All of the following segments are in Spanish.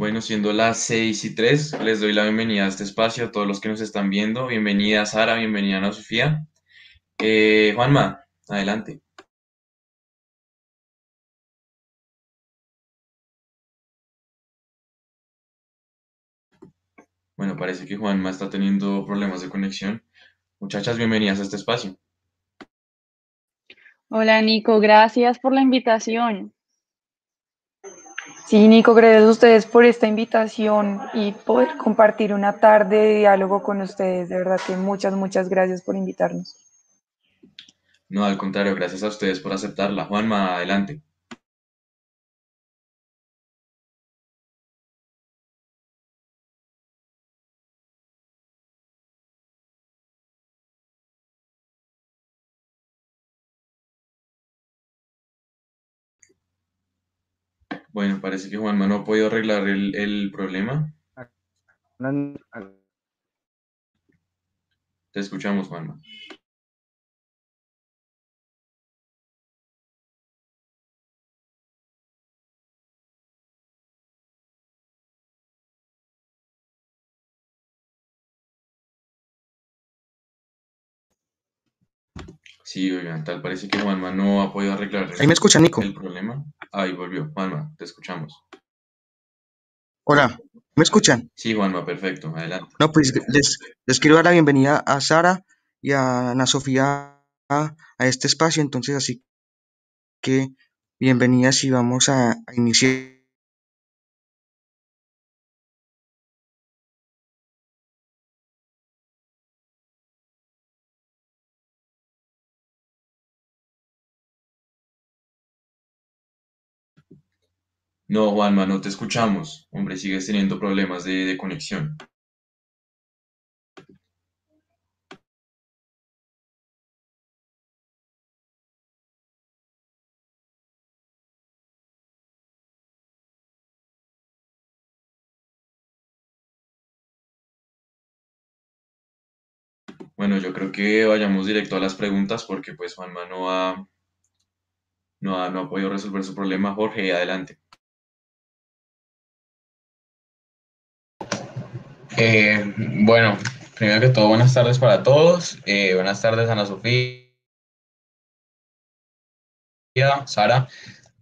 Bueno, siendo las 6 y 3, les doy la bienvenida a este espacio a todos los que nos están viendo. Bienvenida Sara, bienvenida Ana Sofía. Eh, Juanma, adelante. Bueno, parece que Juanma está teniendo problemas de conexión. Muchachas, bienvenidas a este espacio. Hola Nico, gracias por la invitación. Sí, Nico, gracias a ustedes por esta invitación y poder compartir una tarde de diálogo con ustedes. De verdad que muchas, muchas gracias por invitarnos. No, al contrario, gracias a ustedes por aceptarla. Juanma, adelante. Bueno, parece que Juanma no ha podido arreglar el, el problema. Te escuchamos, Juanma. Sí, oigan, tal parece que Juanma no ha podido arreglar Ahí me escucha, Nico. el problema. Ahí volvió. Juanma, te escuchamos. Hola, ¿me escuchan? Sí, Juanma, perfecto. Adelante. No, pues les, les quiero dar la bienvenida a Sara y a Ana Sofía a, a este espacio, entonces así que bienvenidas y vamos a, a iniciar. No, Juanma, no te escuchamos. Hombre, sigues teniendo problemas de, de conexión. Bueno, yo creo que vayamos directo a las preguntas porque pues Juanma no ha, no ha, no ha podido resolver su problema. Jorge, adelante. Eh, bueno, primero que todo, buenas tardes para todos. Eh, buenas tardes, Ana Sofía, Sara.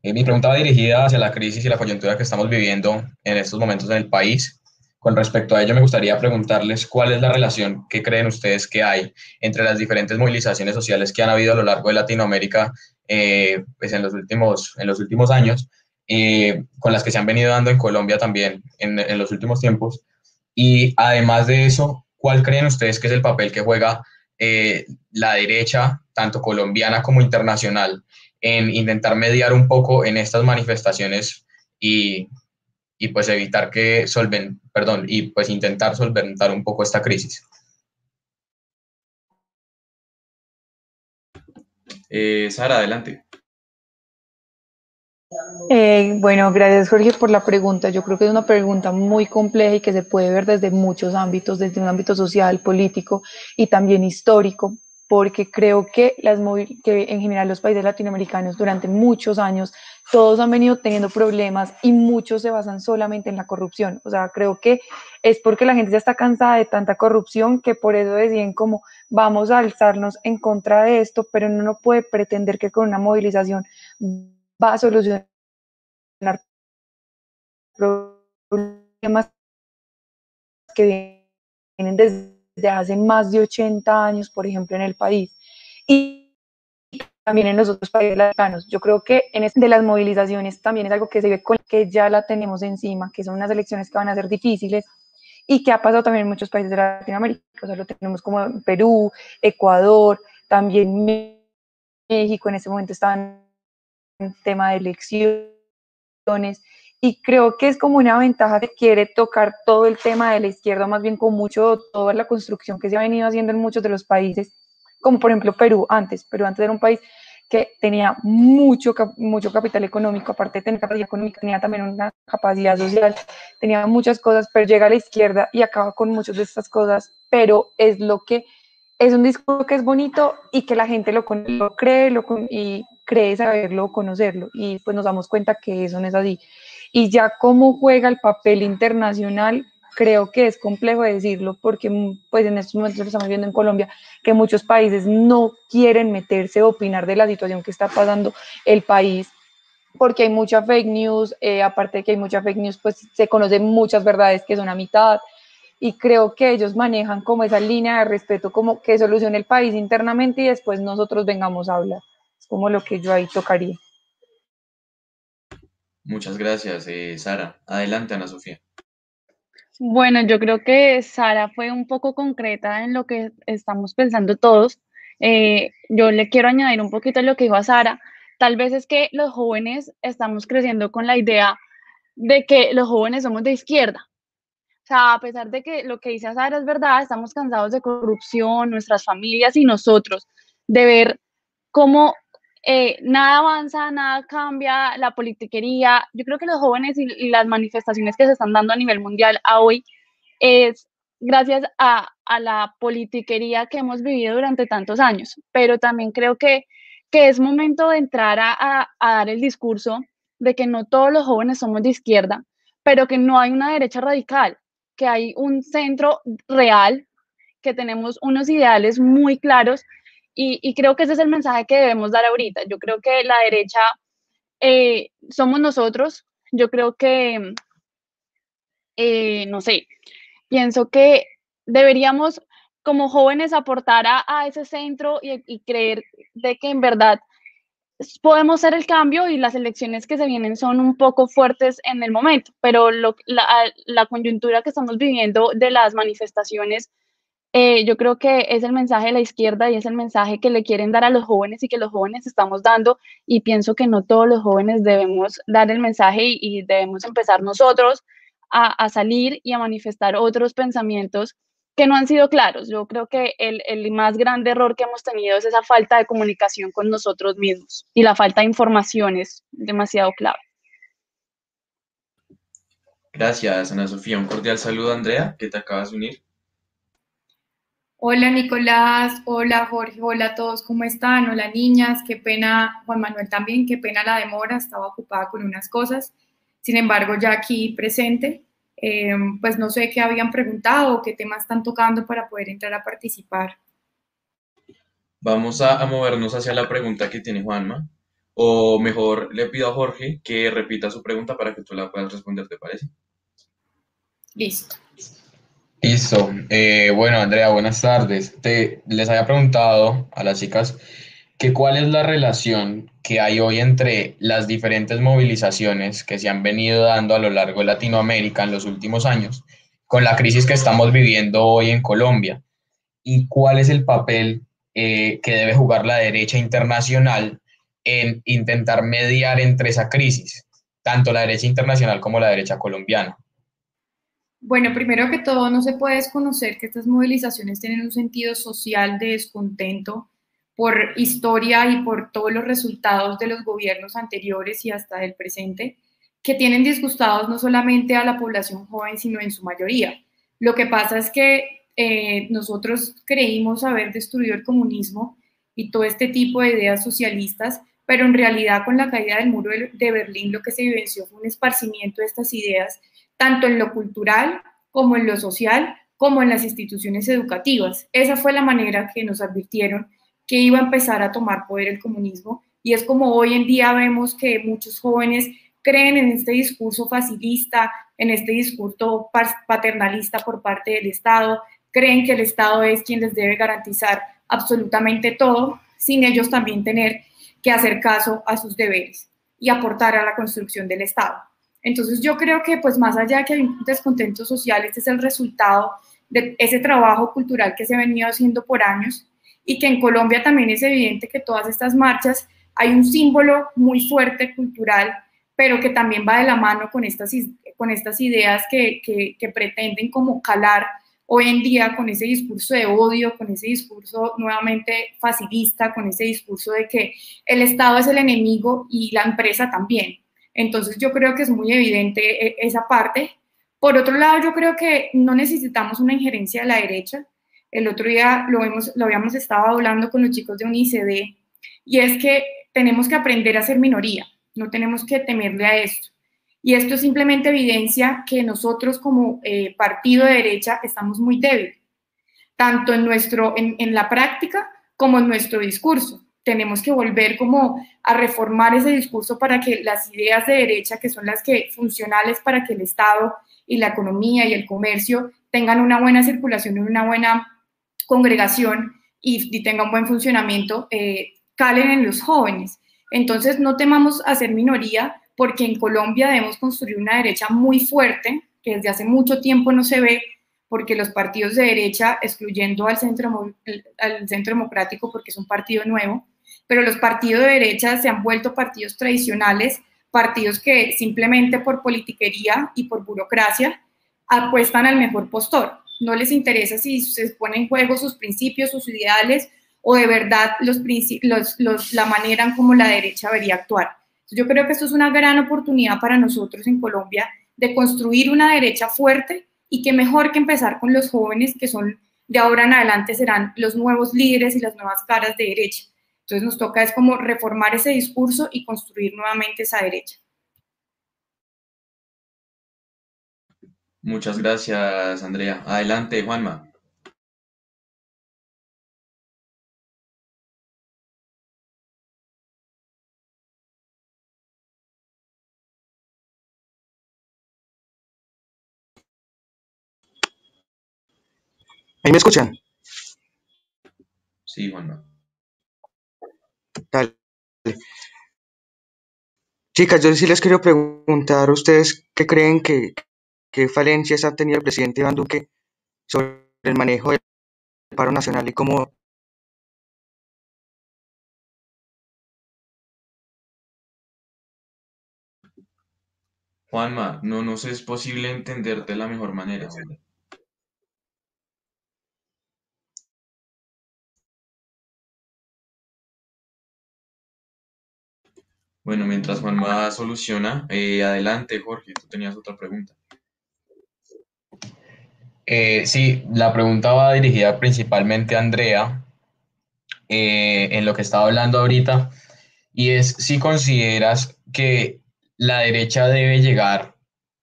Eh, mi pregunta va dirigida hacia la crisis y la coyuntura que estamos viviendo en estos momentos en el país. Con respecto a ello, me gustaría preguntarles cuál es la relación que creen ustedes que hay entre las diferentes movilizaciones sociales que han habido a lo largo de Latinoamérica eh, pues en, los últimos, en los últimos años, con las que se han venido dando en Colombia también en los últimos tiempos. Y además de eso, ¿cuál creen ustedes que es el papel que juega eh, la derecha, tanto colombiana como internacional, en intentar mediar un poco en estas manifestaciones y, y pues evitar que solven, perdón, y pues intentar solventar un poco esta crisis? Eh, Sara, adelante. Eh, bueno, gracias Jorge por la pregunta. Yo creo que es una pregunta muy compleja y que se puede ver desde muchos ámbitos, desde un ámbito social, político y también histórico, porque creo que, las que en general los países latinoamericanos durante muchos años todos han venido teniendo problemas y muchos se basan solamente en la corrupción. O sea, creo que es porque la gente ya está cansada de tanta corrupción que por eso deciden como vamos a alzarnos en contra de esto, pero no no puede pretender que con una movilización va a solucionar problemas que vienen desde hace más de 80 años, por ejemplo, en el país. Y también en los otros países latinoamericanos. Yo creo que en este de las movilizaciones también es algo que se ve con que ya la tenemos encima, que son unas elecciones que van a ser difíciles y que ha pasado también en muchos países de Latinoamérica. O sea, lo tenemos como en Perú, Ecuador, también México en ese momento están tema de elecciones y creo que es como una ventaja que quiere tocar todo el tema de la izquierda, más bien con mucho, toda la construcción que se ha venido haciendo en muchos de los países, como por ejemplo Perú antes. Perú antes era un país que tenía mucho, mucho capital económico, aparte de tener capacidad económica, tenía también una capacidad social, tenía muchas cosas, pero llega a la izquierda y acaba con muchas de estas cosas, pero es lo que es un disco que es bonito y que la gente lo, lo cree lo, y cree saberlo, conocerlo, y pues nos damos cuenta que eso no es así. Y ya cómo juega el papel internacional, creo que es complejo decirlo porque pues en estos momentos lo estamos viendo en Colombia, que muchos países no quieren meterse o opinar de la situación que está pasando el país porque hay mucha fake news, eh, aparte de que hay mucha fake news, pues se conocen muchas verdades que son a mitad, y creo que ellos manejan como esa línea de respeto, como que solucione el país internamente y después nosotros vengamos a hablar. Como lo que yo ahí tocaría. Muchas gracias, eh, Sara. Adelante, Ana Sofía. Bueno, yo creo que Sara fue un poco concreta en lo que estamos pensando todos. Eh, yo le quiero añadir un poquito a lo que dijo a Sara. Tal vez es que los jóvenes estamos creciendo con la idea de que los jóvenes somos de izquierda o sea, a pesar de que lo que dice Sara es verdad, estamos cansados de corrupción, nuestras familias y nosotros, de ver cómo eh, nada avanza, nada cambia, la politiquería. Yo creo que los jóvenes y, las manifestaciones que se están dando a nivel mundial a hoy es gracias a, la politiquería que hemos vivido durante tantos años. Pero también creo que, que es momento de entrar a, a dar el discurso de que no todos los jóvenes somos de izquierda, pero que no hay una derecha radical que hay un centro real, que tenemos unos ideales muy claros y, creo que ese es el mensaje que debemos dar ahorita. Yo creo que la derecha eh, somos nosotros, yo creo que, eh, no sé, pienso que deberíamos como jóvenes aportar a, ese centro y, y, creer de que en verdad podemos hacer el cambio y las elecciones que se vienen son un poco fuertes en el momento, pero la, la, coyuntura que estamos viviendo de las manifestaciones, eh, yo creo que es el mensaje de la izquierda y es el mensaje que le quieren dar a los jóvenes y que los jóvenes estamos dando y pienso que no todos los jóvenes debemos dar el mensaje y, debemos empezar nosotros a, a salir y a manifestar otros pensamientos que no han sido claros. Yo creo que el, el, más grande error que hemos tenido es esa falta de comunicación con nosotros mismos y la falta de información es demasiado clave. Gracias, Ana Sofía. Un cordial saludo, Andrea, que te acabas de unir. Hola, Nicolás. Hola, Jorge. Hola a todos. ¿Cómo están? Hola, niñas. Qué pena, Juan Manuel también. Qué pena la demora. Estaba ocupada con unas cosas. Sin embargo, ya aquí presente. Eh, pues no sé qué habían preguntado qué temas están tocando para poder entrar a participar. Vamos a, movernos hacia la pregunta que tiene Juanma, o mejor le pido a Jorge que repita su pregunta para que tú la puedas responder, ¿te parece? Listo. Listo. Eh, bueno, Andrea, buenas tardes. Te, les había preguntado a las chicas que cuál es la relación que hay hoy entre las diferentes movilizaciones que se han venido dando a lo largo de Latinoamérica en los últimos años con la crisis que estamos viviendo hoy en Colombia y cuál es el papel eh, que debe jugar la derecha internacional en intentar mediar entre esa crisis, tanto la derecha internacional como la derecha colombiana. Bueno, primero que todo, no se puede desconocer que estas movilizaciones tienen un sentido social de descontento por historia y por todos los resultados de los gobiernos anteriores y hasta del presente, que tienen disgustados no solamente a la población joven, sino en su mayoría. Lo que pasa es que eh, nosotros creímos haber destruido el comunismo y todo este tipo de ideas socialistas, pero en realidad con la caída del muro de Berlín lo que se vivenció fue un esparcimiento de estas ideas, tanto en lo cultural como en lo social, como en las instituciones educativas. Esa fue la manera que nos advirtieron que iba a empezar a tomar poder el comunismo. Y es como hoy en día vemos que muchos jóvenes creen en este discurso facilista, en este discurso paternalista por parte del Estado, creen que el Estado es quien les debe garantizar absolutamente todo, sin ellos también tener que hacer caso a sus deberes y aportar a la construcción del Estado. Entonces yo creo que pues más allá de que hay un descontento social, este es el resultado de ese trabajo cultural que se ha venido haciendo por años y que en Colombia también es evidente que todas estas marchas hay un símbolo muy fuerte cultural, pero que también va de la mano con estas, con estas ideas que, que, pretenden como calar hoy en día con ese discurso de odio, con ese discurso nuevamente facilista, con ese discurso de que el Estado es el enemigo y la empresa también. Entonces yo creo que es muy evidente eh, esa parte. Por otro lado, yo creo que no necesitamos una injerencia de la derecha. El otro día lo, hemos, lo habíamos estado hablando con los chicos de UNICD y es que tenemos que aprender a ser minoría, no tenemos que temerle a esto. Y esto simplemente evidencia que nosotros como eh, partido de derecha estamos muy débiles, tanto en, nuestro, en, en la práctica como en nuestro discurso. Tenemos que volver como a reformar ese discurso para que las ideas de derecha, que son las que funcionales para que el Estado y la economía y el comercio tengan una buena circulación y una buena congregación y, tengan un buen funcionamiento, eh, calen en los jóvenes. Entonces, no temamos a ser minoría, porque en Colombia debemos construir una derecha muy fuerte, que desde hace mucho tiempo no se ve, porque los partidos de derecha, excluyendo al centro, al centro democrático, porque es un partido nuevo, pero los partidos de derecha se han vuelto partidos tradicionales, partidos que simplemente por politiquería y por burocracia apuestan al mejor postor. No les interesa si se ponen en juego sus principios, sus ideales o de verdad los, los, la manera en cómo la derecha debería actuar. Yo creo que esto es una gran oportunidad para nosotros en Colombia de construir una derecha fuerte y que mejor que empezar con los jóvenes que son de ahora en adelante serán los nuevos líderes y las nuevas caras de derecha. Entonces nos toca es como reformar ese discurso y construir nuevamente esa derecha. Muchas gracias, Andrea. Adelante, Juanma. ¿Ahí me escuchan? Sí, Juanma. Dale. Chicas, yo sí les quiero preguntar a ustedes qué creen que, qué falencias ha tenido el presidente Iván Duque sobre el manejo del paro nacional y cómo Juanma, no nos es posible entenderte de la mejor manera. Bueno, mientras Juanma soluciona, eh, adelante, Jorge, tú tenías otra pregunta. Eh, sí, la pregunta va dirigida principalmente a Andrea, eh, en lo que estaba hablando ahorita, y es si consideras que la derecha debe llegar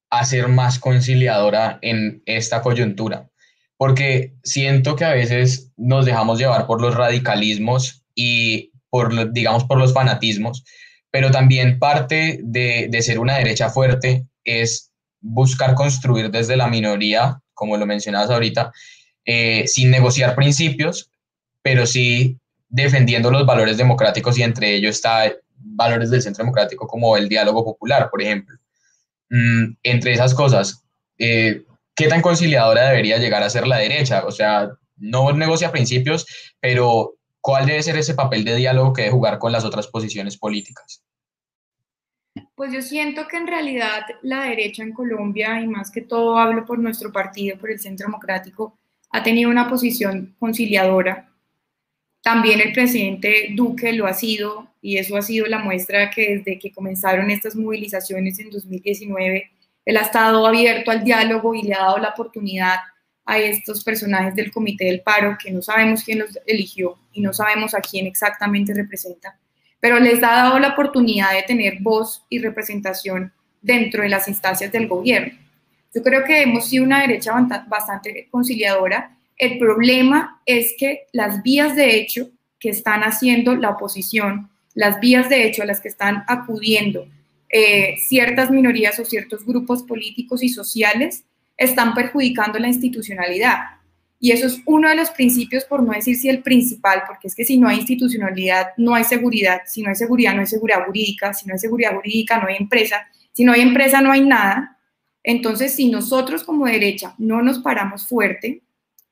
a ser más conciliadora en esta coyuntura, porque siento que a veces nos dejamos llevar por los radicalismos y por, digamos, por los fanatismos, pero también parte de, ser una derecha fuerte es buscar construir desde la minoría, como lo mencionabas ahorita, eh, sin negociar principios, pero sí defendiendo los valores democráticos y entre ellos está valores del centro democrático como el diálogo popular, por ejemplo. Mm, entre esas cosas, eh, ¿qué tan conciliadora debería llegar a ser la derecha? O sea, no negocia principios, pero ¿cuál debe ser ese papel de diálogo que debe jugar con las otras posiciones políticas? Pues yo siento que en realidad la derecha en Colombia, y más que todo hablo por nuestro partido, por el Centro Democrático, ha tenido una posición conciliadora. También el presidente Duque lo ha sido, y eso ha sido la muestra que desde que comenzaron estas movilizaciones en 2019, él ha estado abierto al diálogo y le ha dado la oportunidad a estos personajes del Comité del Paro, que no sabemos quién los eligió y no sabemos a quién exactamente representa, pero les ha dado la oportunidad de tener voz y representación dentro de las instancias del gobierno. Yo creo que hemos sido una derecha bastante conciliadora. El problema es que las vías de hecho que están haciendo la oposición, las vías de hecho a las que están acudiendo eh, ciertas minorías o ciertos grupos políticos y sociales, están perjudicando la institucionalidad. Y eso es uno de los principios, por no decir si el principal, porque es que si no hay institucionalidad, no hay seguridad, si no hay seguridad, no hay seguridad jurídica, si no hay seguridad jurídica, no hay empresa, si no hay empresa, no hay nada. Entonces, si nosotros como derecha no nos paramos fuerte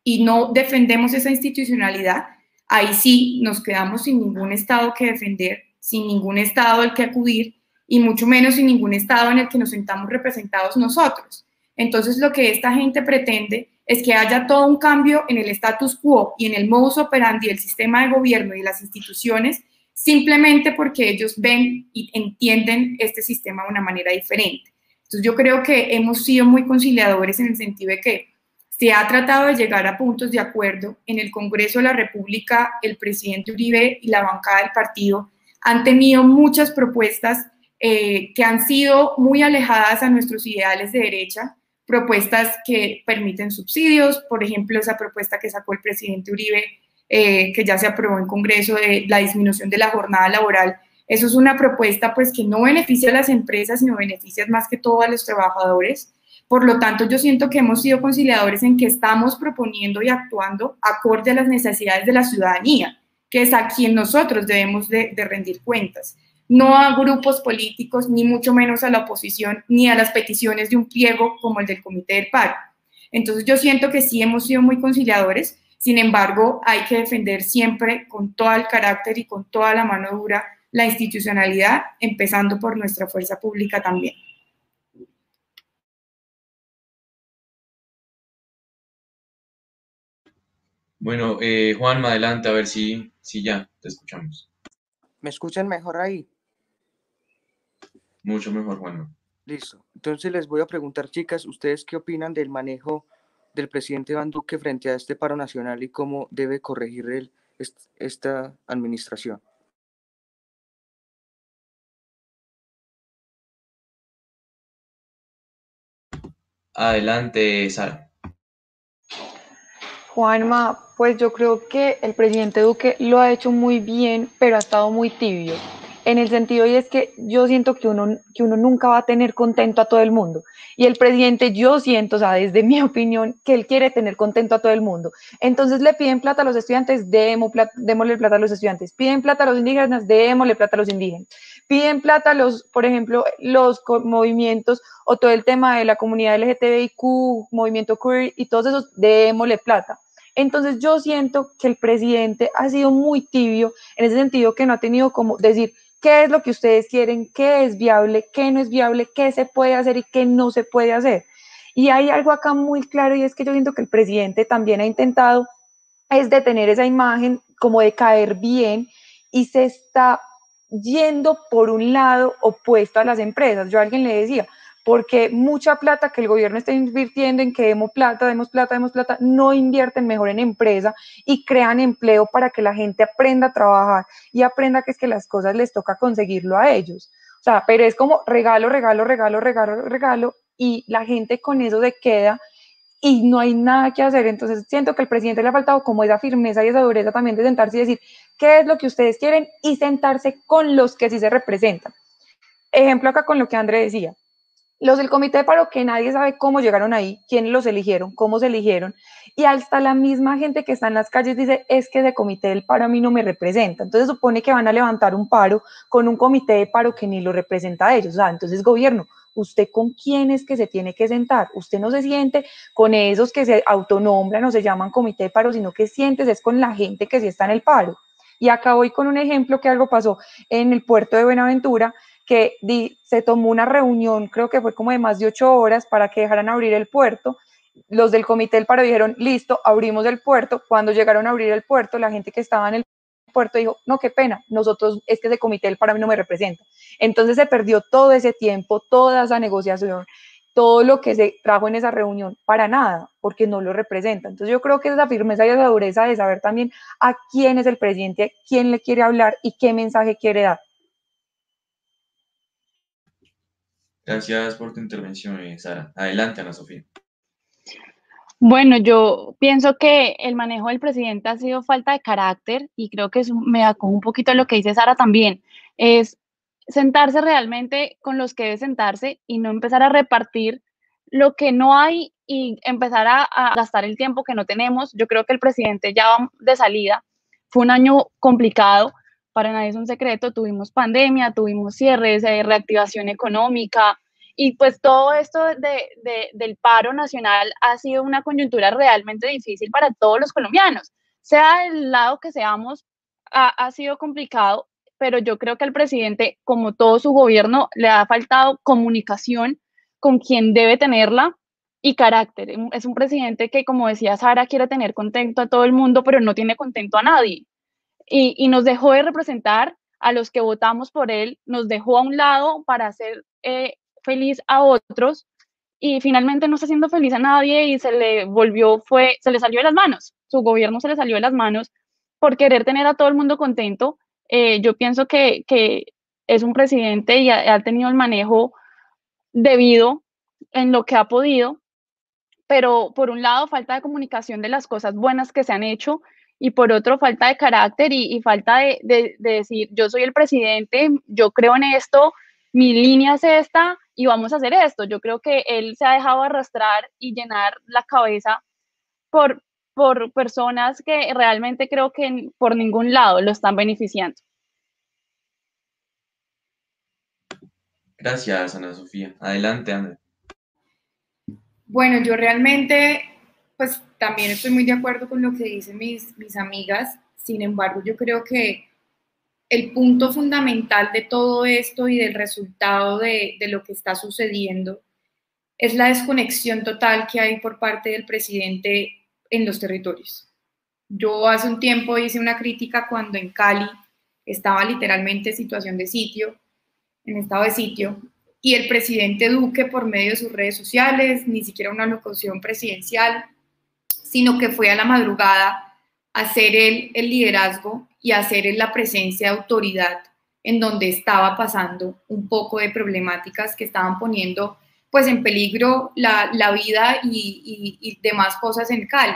y no defendemos esa institucionalidad, ahí sí nos quedamos sin ningún Estado que defender, sin ningún Estado al que acudir y mucho menos sin ningún Estado en el que nos sentamos representados nosotros. Entonces, lo que esta gente pretende es que haya todo un cambio en el status quo y en el modus operandi del sistema de gobierno y de las instituciones, simplemente porque ellos ven y entienden este sistema de una manera diferente. Entonces yo creo que hemos sido muy conciliadores en el sentido de que se ha tratado de llegar a puntos de acuerdo. En el Congreso de la República, el presidente Uribe y la bancada del partido han tenido muchas propuestas eh, que han sido muy alejadas a nuestros ideales de derecha, propuestas que permiten subsidios, por ejemplo, esa propuesta que sacó el presidente Uribe, eh, que ya se aprobó en Congreso de la disminución de la jornada laboral. Eso es una propuesta pues que no beneficia a las empresas, sino beneficia más que todo a los trabajadores. Por lo tanto, yo siento que hemos sido conciliadores en que estamos proponiendo y actuando acorde a las necesidades de la ciudadanía, que es a quien nosotros debemos de, rendir cuentas no a grupos políticos, ni mucho menos a la oposición, ni a las peticiones de un pliego como el del Comité del Paro. Entonces yo siento que sí hemos sido muy conciliadores, sin embargo hay que defender siempre con todo el carácter y con toda la mano dura la institucionalidad, empezando por nuestra fuerza pública también. Bueno, eh, Juanma, adelante, a ver si, si ya te escuchamos. ¿Me escuchan mejor ahí? Mucho mejor, Juanma. Listo. Entonces les voy a preguntar, chicas, ¿ustedes qué opinan del manejo del presidente Iván Duque frente a este paro nacional y cómo debe corregir él esta administración? Adelante, Sara. Juanma, pues yo creo que el presidente Duque lo ha hecho muy bien, pero ha estado muy tibio. En el sentido y es que yo siento que uno, que uno nunca va a tener contento a todo el mundo. Y el presidente, yo siento, o sea, desde mi opinión, que él quiere tener contento a todo el mundo. Entonces le piden plata a los estudiantes, démosle plata a los estudiantes. Piden plata a los indígenas, démosle plata a los indígenas. Piden plata a los, por ejemplo, los movimientos o todo el tema de la comunidad LGTBIQ, movimiento queer y todos esos, démosle plata. Entonces yo siento que el presidente ha sido muy tibio en ese sentido que no ha tenido como decir qué es lo que ustedes quieren, qué es viable, qué no es viable, qué se puede hacer y qué no se puede hacer. Y hay algo acá muy claro y es que yo siento que el presidente también ha intentado es de tener esa imagen como de caer bien y se está yendo por un lado opuesto a las empresas. Yo a alguien le decía, porque mucha plata que el gobierno está invirtiendo en que demos plata, demos plata, demos plata, no invierten mejor en empresa y crean empleo para que la gente aprenda a trabajar y aprenda que es que las cosas les toca conseguirlo a ellos. O sea, pero es como regalo, regalo, regalo, regalo, regalo y la gente con eso se queda y no hay nada que hacer. Entonces siento que al presidente le ha faltado como esa firmeza y esa dureza también de sentarse y decir qué es lo que ustedes quieren y sentarse con los que sí se representan. Ejemplo acá con lo que André decía los del comité de paro que nadie sabe cómo llegaron ahí, quiénes los eligieron, cómo se eligieron, y hasta la misma gente que está en las calles dice, es que ese comité del paro a mí no me representa. Entonces supone que van a levantar un paro con un comité de paro que ni lo representa a ellos. O sea, entonces gobierno, ¿usted con quién es que se tiene que sentar? Usted no se siente con esos que se autonombran o se llaman comité de paro, sino que sientes es con la gente que sí está en el paro. Y acá voy con un ejemplo que algo pasó en el puerto de Buenaventura, que se tomó una reunión, creo que fue como de más de ocho horas para que dejaran abrir el puerto. Los del comité del paro dijeron, listo, abrimos el puerto. Cuando llegaron a abrir el puerto, la gente que estaba en el puerto dijo, no, qué pena, nosotros, es que ese comité del paro no me representa. Entonces se perdió todo ese tiempo, toda esa negociación, todo lo que se trajo en esa reunión, para nada, porque no lo representa. Entonces yo creo que esa firmeza y esa dureza de saber también a quién es el presidente, quién le quiere hablar y qué mensaje quiere dar. Gracias por tu intervención, eh, Sara. Adelante, Ana Sofía. Bueno, yo pienso que el manejo del presidente ha sido falta de carácter y creo que eso me acoge un poquito a lo que dice Sara también. Es sentarse realmente con los que debe sentarse y no empezar a repartir lo que no hay y empezar a, a, gastar el tiempo que no tenemos. Yo creo que el presidente ya va de salida. Fue un año complicado para nadie es un secreto, tuvimos pandemia, tuvimos cierres, eh, reactivación económica y pues todo esto de, del paro nacional ha sido una coyuntura realmente difícil para todos los colombianos. Sea del lado que seamos, ha, ha sido complicado, pero yo creo que al presidente, como todo su gobierno, le ha faltado comunicación con quien debe tenerla y carácter. Es un presidente que, como decía Sara, quiere tener contento a todo el mundo, pero no tiene contento a nadie y, nos dejó de representar a los que votamos por él, nos dejó a un lado para hacer eh, feliz a otros y finalmente no está haciendo feliz a nadie y se le volvió, fue, se le salió de las manos, su gobierno se le salió de las manos por querer tener a todo el mundo contento. Eh, yo pienso que, que es un presidente y ha, tenido el manejo debido en lo que ha podido, pero por un lado falta de comunicación de las cosas buenas que se han hecho y por otro falta de carácter y, falta de, de, decir yo soy el presidente, yo creo en esto, mi línea es esta y vamos a hacer esto. Yo creo que él se ha dejado arrastrar y llenar la cabeza por, por personas que realmente creo que por ningún lado lo están beneficiando. Gracias, Ana Sofía. Adelante, Ana. Bueno, yo realmente, pues también estoy muy de acuerdo con lo que dicen mis, mis amigas. Sin embargo, yo creo que el punto fundamental de todo esto y del resultado de, de lo que está sucediendo es la desconexión total que hay por parte del presidente en los territorios. Yo hace un tiempo hice una crítica cuando en Cali estaba literalmente en situación de sitio, en estado de sitio, y el presidente Duque por medio de sus redes sociales, ni siquiera una locución presidencial, sino que fue a la madrugada a hacer el, liderazgo y a hacer la presencia de autoridad en donde estaba pasando un poco de problemáticas que estaban poniendo pues en peligro la, la vida y, y, demás cosas en Cali.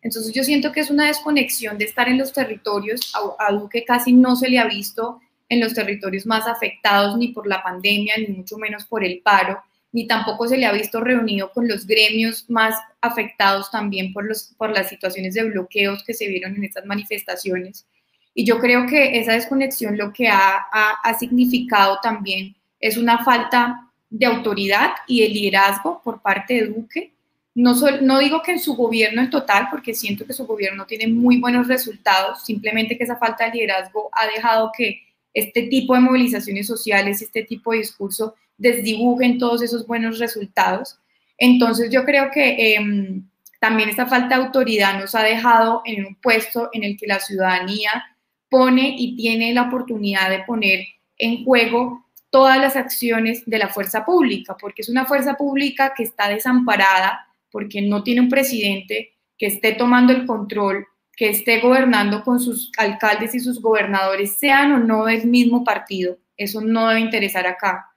Entonces yo siento que es una desconexión de estar en los territorios, a, a Duque casi no se le ha visto en los territorios más afectados ni por la pandemia, ni mucho menos por el paro, ni tampoco se le ha visto reunido con los gremios más afectados también por, los, por las situaciones de bloqueos que se vieron en estas manifestaciones. Y yo creo que esa desconexión lo que ha, ha, significado también es una falta de autoridad y de liderazgo por parte de Duque. No, no digo que en su gobierno en total, porque siento que su gobierno tiene muy buenos resultados, simplemente que esa falta de liderazgo ha dejado que este tipo de movilizaciones sociales, este tipo de discurso desdibujen todos esos buenos resultados. Entonces yo creo que em, también esta falta de autoridad nos ha dejado en un puesto en el que la ciudadanía pone y tiene la oportunidad de poner en juego todas las acciones de la fuerza pública, porque es una fuerza pública que está desamparada, porque no tiene un presidente que esté tomando el control, que esté gobernando con sus alcaldes y sus gobernadores, sean o no del mismo partido. Eso no debe interesar acá.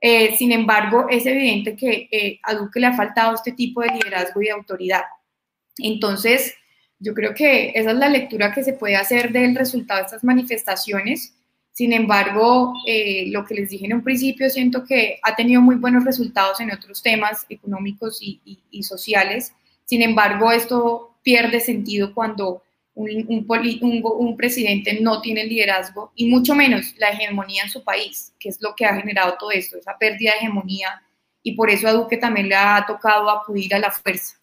Eh, sin embargo, es evidente que eh, a Duque le ha faltado este tipo de liderazgo y de autoridad. Entonces, yo creo que esa es la lectura que se puede hacer del resultado de estas manifestaciones sin embargo, eh, lo que les dije en un principio, siento que ha tenido muy buenos resultados en otros temas económicos y, sociales. Sin embargo, esto pierde sentido cuando un, un, presidente no tiene liderazgo y mucho menos la hegemonía en su país, que es lo que ha generado todo esto, esa pérdida de hegemonía. Y por eso a Duque también le ha tocado acudir a la fuerza,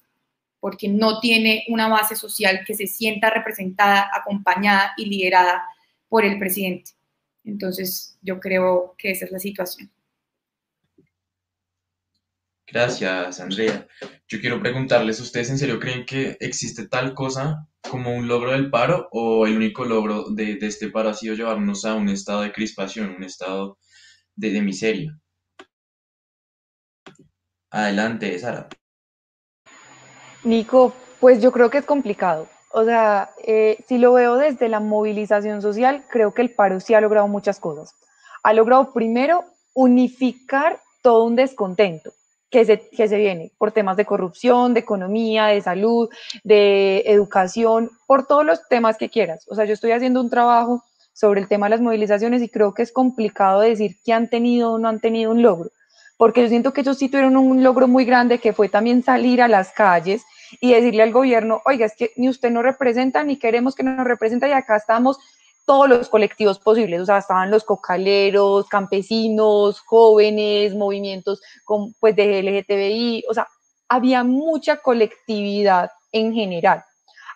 porque no tiene una base social que se sienta representada, acompañada y liderada por el presidente. Entonces, yo creo que esa es la situación. Gracias, Andrea. Yo quiero preguntarles, ¿ustedes en serio creen que existe tal cosa como un logro del paro o el único logro de, este paro ha sido llevarnos a un estado de crispación, un estado de, miseria? Adelante, Sara. Nico, pues yo creo que es complicado. O sea, eh, si lo veo desde la movilización social, creo que el paro sí ha logrado muchas cosas. Ha logrado primero unificar todo un descontento que se, que se viene por temas de corrupción, de economía, de salud, de educación, por todos los temas que quieras. O sea, yo estoy haciendo un trabajo sobre el tema de las movilizaciones y creo que es complicado decir que han tenido o no han tenido un logro, porque yo siento que ellos sí tuvieron un logro muy grande que fue también salir a las calles y decirle al gobierno, oiga, es que ni usted nos representa, ni queremos que nos representa, y acá estamos todos los colectivos posibles, o sea, estaban los cocaleros, campesinos, jóvenes, movimientos con, pues, de LGTBI, o sea, había mucha colectividad en general.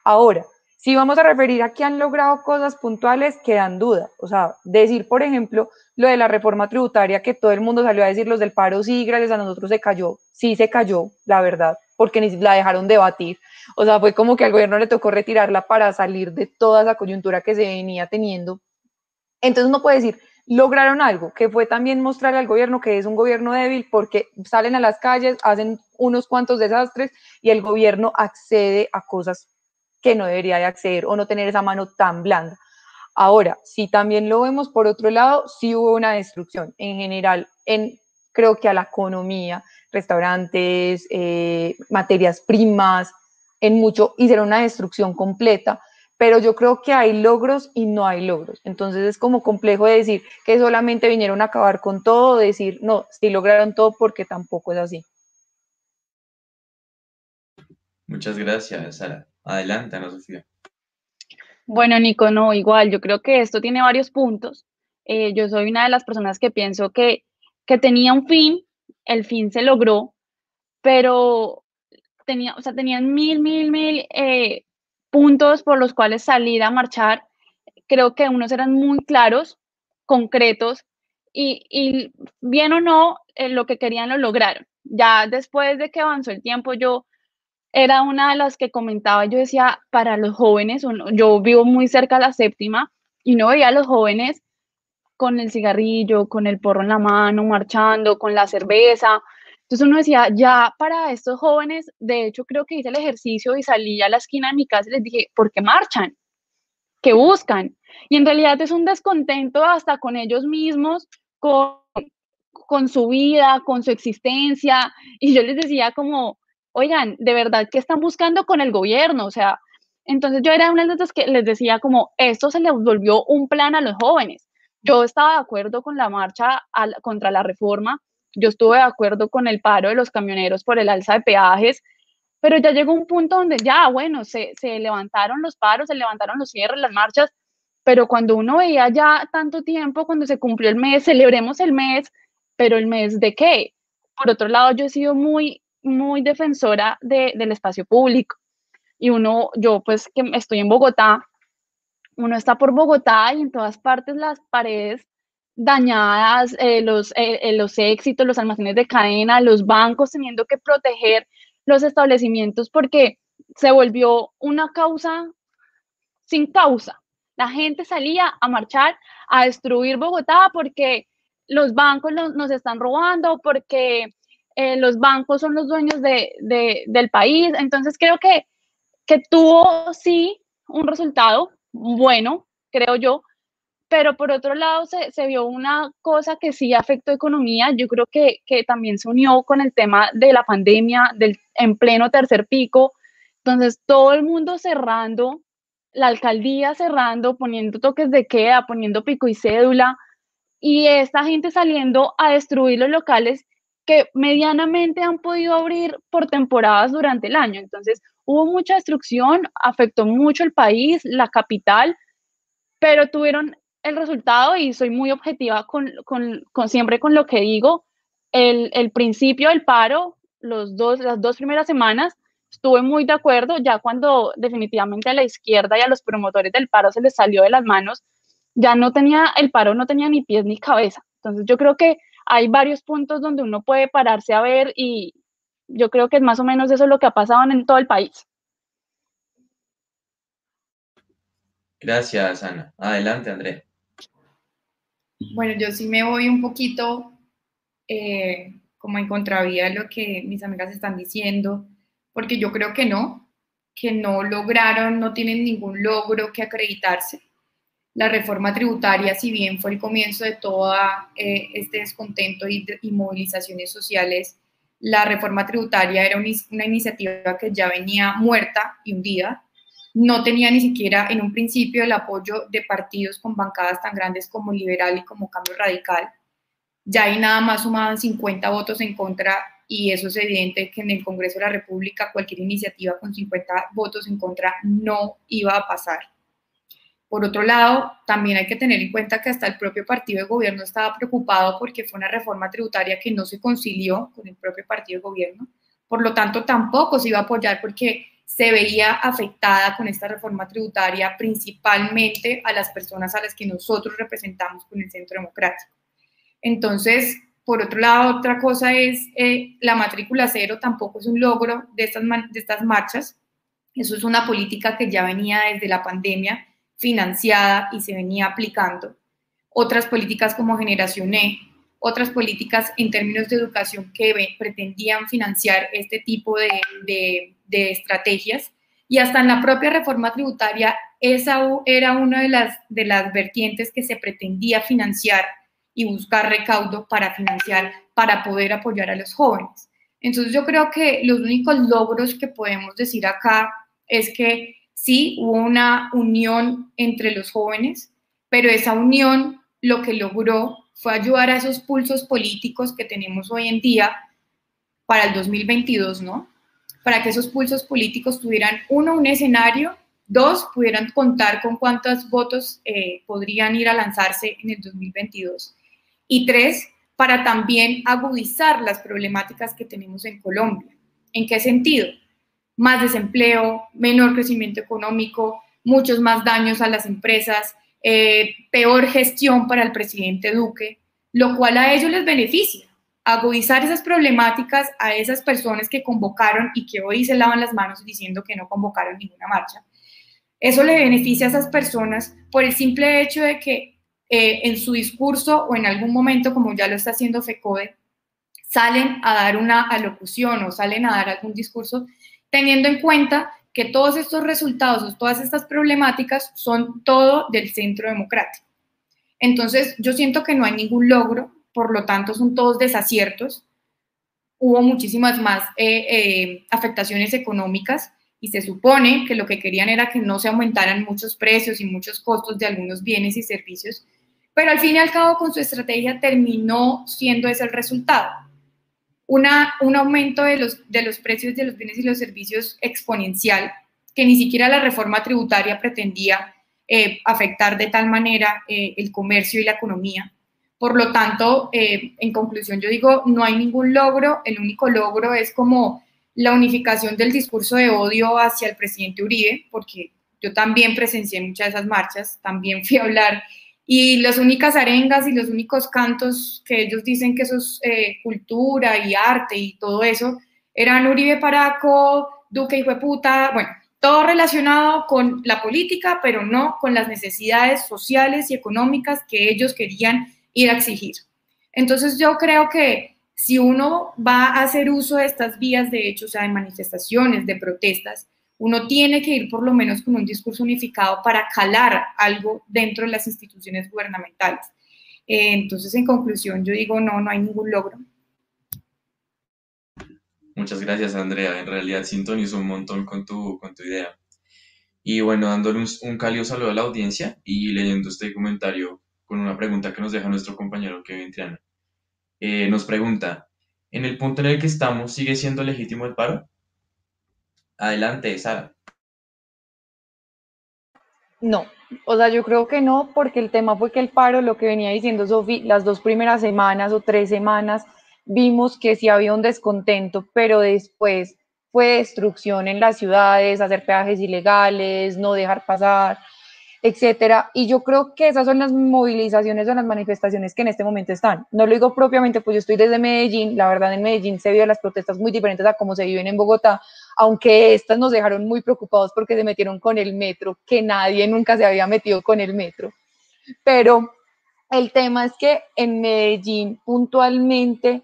Ahora, si vamos a referir a que han logrado cosas puntuales, quedan dudas. O sea, decir, por ejemplo, lo de la reforma tributaria, que todo el mundo salió a decir los del paro, sí, gracias a nosotros se cayó, sí se cayó, la verdad porque ni la dejaron debatir. O sea, fue como que al gobierno le tocó retirarla para salir de toda esa coyuntura que se venía teniendo. Entonces uno puede decir, lograron algo, que fue también mostrar al gobierno que es un gobierno débil porque salen a las calles, hacen unos cuantos desastres y el gobierno accede a cosas que no debería de acceder o no tener esa mano tan blanda. Ahora, si también lo vemos por otro lado, sí hubo una destrucción en general, en, creo que a la economía, restaurantes, eh, materias primas, en mucho, hicieron una destrucción completa, pero yo creo que hay logros y no hay logros. Entonces es como complejo de decir que solamente vinieron a acabar con todo, decir, no, sí lograron todo porque tampoco es así. Muchas gracias, Sara. Adelante, Ana Sofía. Bueno, Nico, no, igual, yo creo que esto tiene varios puntos. Eh, yo soy una de las personas que pienso que, que tenía un fin, el fin se logró, pero tenía, o sea, tenían mil, mil, mil eh, puntos por los cuales salir a marchar. Creo que unos eran muy claros, concretos, y, bien o no, eh, lo que querían lo lograron. Ya después de que avanzó el tiempo, yo era una de las que comentaba, yo decía, para los jóvenes, yo vivo muy cerca de la séptima y no veía a los jóvenes con el cigarrillo, con el porro en la mano, marchando, con la cerveza. Entonces uno decía, ya para estos jóvenes, de hecho creo que hice el ejercicio y salí a la esquina de mi casa y les dije, ¿por qué marchan? ¿Qué buscan? Y en realidad es un descontento hasta con ellos mismos, con, con su vida, con su existencia. Y yo les decía como, oigan, de verdad, ¿qué están buscando con el gobierno? O sea, entonces yo era una de las que les decía como, esto se les volvió un plan a los jóvenes. Yo estaba de acuerdo con la marcha contra la reforma, yo estuve de acuerdo con el paro de los camioneros por el alza de peajes, pero ya llegó un punto donde ya, bueno, se, se levantaron los paros, se levantaron los cierres, las marchas, pero cuando uno veía ya tanto tiempo, cuando se cumplió el mes, celebremos el mes, pero el mes de qué? Por otro lado, yo he sido muy, muy defensora de, del espacio público y uno, yo pues que estoy en Bogotá, uno está por Bogotá y en todas partes las paredes dañadas, eh, los, eh, eh, los éxitos, los almacenes de cadena, los bancos teniendo que proteger los establecimientos porque se volvió una causa sin causa. La gente salía a marchar, a destruir Bogotá porque los bancos nos están robando, porque los bancos son los dueños de, del país. Entonces creo que, que tuvo sí un resultado bueno, creo yo, pero por otro lado se, se, vio una cosa que sí afectó economía, yo creo que, que, también se unió con el tema de la pandemia, del en pleno tercer pico, entonces todo el mundo cerrando, la alcaldía cerrando, poniendo toques de queda, poniendo pico y cédula, y esta gente saliendo a destruir los locales que medianamente han podido abrir por temporadas durante el año. Entonces, hubo mucha destrucción, afectó mucho el país, la capital, pero tuvieron el resultado y soy muy objetiva con, con, con siempre con lo que digo. El, el, principio del paro, los dos, las dos primeras semanas, estuve muy de acuerdo, ya cuando definitivamente a la izquierda y a los promotores del paro se les salió de las manos, ya no tenía, el paro no tenía ni pies ni cabeza. Entonces yo creo que hay varios puntos donde uno puede pararse a ver y yo creo que es más o menos eso lo que ha pasado en todo el país. Gracias, Ana. Adelante, André. Bueno, yo sí me voy un poquito eh, como en contravía de lo que mis amigas están diciendo, porque yo creo que no, que no lograron, no tienen ningún logro que acreditarse la reforma tributaria, si bien fue el comienzo de todo eh, este descontento y, movilizaciones sociales, la reforma tributaria era una iniciativa que ya venía muerta y hundida. No tenía ni siquiera en un principio el apoyo de partidos con bancadas tan grandes como Liberal y como Cambio Radical. Ya hay nada más sumaban 50 votos en contra y eso es evidente que en el Congreso de la República cualquier iniciativa con 50 votos en contra no iba a pasar. Por otro lado, también hay que tener en cuenta que hasta el propio partido de gobierno estaba preocupado porque fue una reforma tributaria que no se concilió con el propio partido de gobierno. Por lo tanto, tampoco se iba a apoyar porque se veía afectada con esta reforma tributaria principalmente a las personas a las que nosotros representamos con el Centro Democrático. Entonces, por otro lado, otra cosa es eh, la matrícula cero tampoco es un logro de estas, de estas marchas. Eso es una política que ya venía desde la pandemia financiada y se venía aplicando. Otras políticas como Generación E, otras políticas en términos de educación que pretendían financiar este tipo de, de, estrategias y hasta en la propia reforma tributaria esa era una de las, de las vertientes que se pretendía financiar y buscar recaudo para financiar, para poder apoyar a los jóvenes. Entonces yo creo que los únicos logros que podemos decir acá es que sí hubo una unión entre los jóvenes, pero esa unión lo que logró fue ayudar a esos pulsos políticos que tenemos hoy en día para el 2022, ¿no? Para que esos pulsos políticos tuvieran, uno, un escenario, dos, pudieran contar con cuántos votos eh, podrían ir a lanzarse en el 2022. Y tres, para también agudizar las problemáticas que tenemos en Colombia. ¿En qué sentido? Más desempleo, menor crecimiento económico, muchos más daños a las empresas, eh, peor gestión para el presidente Duque, lo cual a ellos les beneficia. Agudizar esas problemáticas a esas personas que convocaron y que hoy se lavan las manos diciendo que no convocaron ninguna marcha. Eso le beneficia a esas personas por el simple hecho de que eh, en su discurso o en algún momento, como ya lo está haciendo FECODE, salen a dar una alocución o salen a dar algún discurso teniendo en cuenta que todos estos resultados o todas estas problemáticas son todo del centro democrático. Entonces, yo siento que no hay ningún logro, por lo tanto, son todos desaciertos. Hubo muchísimas más eh, eh, afectaciones económicas y se supone que lo que querían era que no se aumentaran muchos precios y muchos costos de algunos bienes y servicios, pero al fin y al cabo con su estrategia terminó siendo ese el resultado una, un aumento de los, de los precios de los bienes y los servicios exponencial, que ni siquiera la reforma tributaria pretendía eh, afectar de tal manera el comercio y la economía. Por lo tanto, eh, en conclusión, yo digo, no hay ningún logro, el único logro es como la unificación del discurso de odio hacia el presidente Uribe, porque yo también presencié muchas de esas marchas, también fui a hablar y las únicas arengas y los únicos cantos que ellos dicen que eso es eh, cultura y arte y todo eso, eran Uribe Paraco, Duque y puta, bueno, todo relacionado con la política, pero no con las necesidades sociales y económicas que ellos querían ir a exigir. Entonces yo creo que si uno va a hacer uso de estas vías de hecho, o sea, de manifestaciones, de protestas, uno tiene que ir por lo menos con un discurso unificado para calar algo dentro de las instituciones gubernamentales. Eh, entonces, en conclusión, yo digo, no, no hay ningún logro. Muchas gracias, Andrea. En realidad sintonizo un montón con tu, con tu idea. Y bueno, dándole un, un cálido saludo a la audiencia y leyendo este comentario con una pregunta que nos deja nuestro compañero Kevin Triana. Eh, nos pregunta, ¿en el punto en el que estamos sigue siendo legítimo el paro? Adelante, Sara. No, o sea, yo creo que no, porque el tema fue que el paro, lo que venía diciendo Sofi, las dos primeras semanas o tres semanas, vimos que sí había un descontento, pero después fue destrucción en las ciudades, hacer peajes ilegales, no dejar pasar, etcétera. Y yo creo que esas son las movilizaciones o las manifestaciones que en este momento están. No lo digo propiamente, pues yo estoy desde Medellín, la verdad en Medellín se vio las protestas muy diferentes a cómo se viven en Bogotá, aunque estas nos dejaron muy preocupados porque se metieron con el metro, que nadie nunca se había metido con el metro. Pero el tema es que en Medellín puntualmente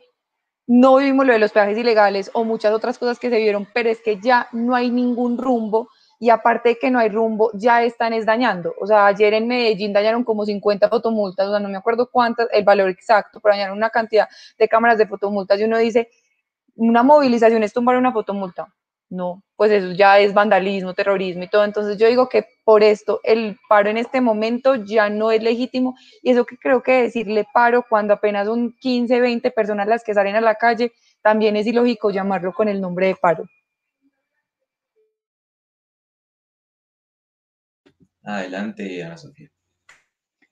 no vimos lo de los peajes ilegales o muchas otras cosas que se vieron, pero es que ya no hay ningún rumbo y aparte de que no hay rumbo, ya están es dañando. O sea, ayer en Medellín dañaron como 50 fotomultas, o sea, no me acuerdo cuántas, el valor exacto, pero dañaron una cantidad de cámaras de fotomultas y uno dice, una movilización es tumbar una fotomulta. No, pues eso ya es vandalismo, terrorismo y todo. Entonces yo digo que por esto el paro en este momento ya no es legítimo y eso que creo que decirle paro cuando apenas son 15, 20 personas las que salen a la calle, también es ilógico llamarlo con el nombre de paro. Adelante, Ana Sofía.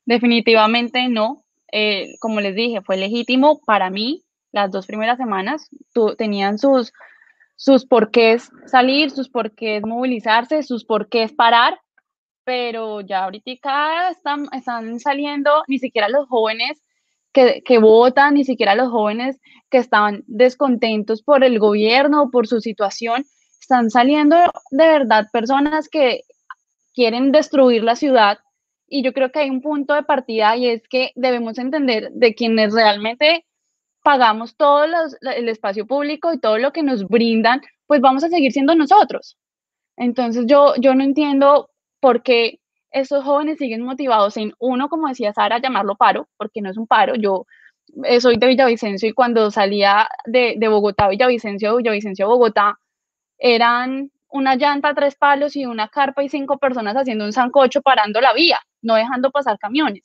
Definitivamente no. Eh, como les dije, fue legítimo para mí. Las dos primeras semanas tenían sus, sus porqués salir, sus porqués movilizarse, sus porqués parar, pero ya ahorita están, están saliendo ni siquiera los jóvenes que, que, votan, ni siquiera los jóvenes que estaban descontentos por el gobierno, por su situación, están saliendo de verdad personas que quieren destruir la ciudad. Y yo creo que hay un punto de partida y es que debemos entender de quienes realmente pagamos todo el espacio público y todo lo que nos brindan, pues vamos a seguir siendo nosotros. Entonces yo, yo no entiendo por qué esos jóvenes siguen motivados en uno, como decía Sara, llamarlo paro, porque no es un paro. Yo eh, soy de Villavicencio y cuando salía de, de Bogotá a Villavicencio, Villavicencio a Bogotá, eran una llanta, tres palos y una carpa y cinco personas haciendo un sancocho parando la vía, no dejando pasar camiones.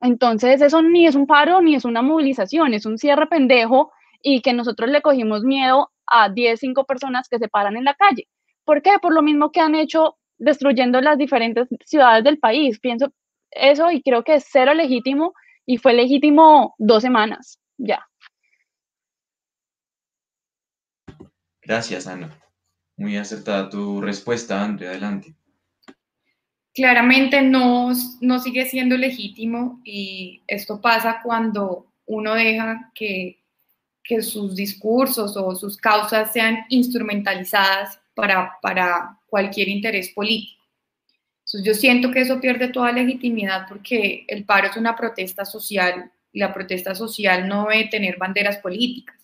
Entonces, eso ni es un paro ni es una movilización, es un cierre pendejo y que nosotros le cogimos miedo a 10, 5 personas que se paran en la calle. ¿Por qué? Por lo mismo que han hecho destruyendo las diferentes ciudades del país. Pienso eso y creo que es cero legítimo y fue legítimo dos semanas, ya. Gracias, Ana. Muy acertada tu respuesta, André. Adelante. Claramente no, no sigue siendo legítimo y esto pasa cuando uno deja que, que sus discursos o sus causas sean instrumentalizadas para, para cualquier interés político. Entonces yo siento que eso pierde toda legitimidad porque el paro es una protesta social y la protesta social no debe tener banderas políticas.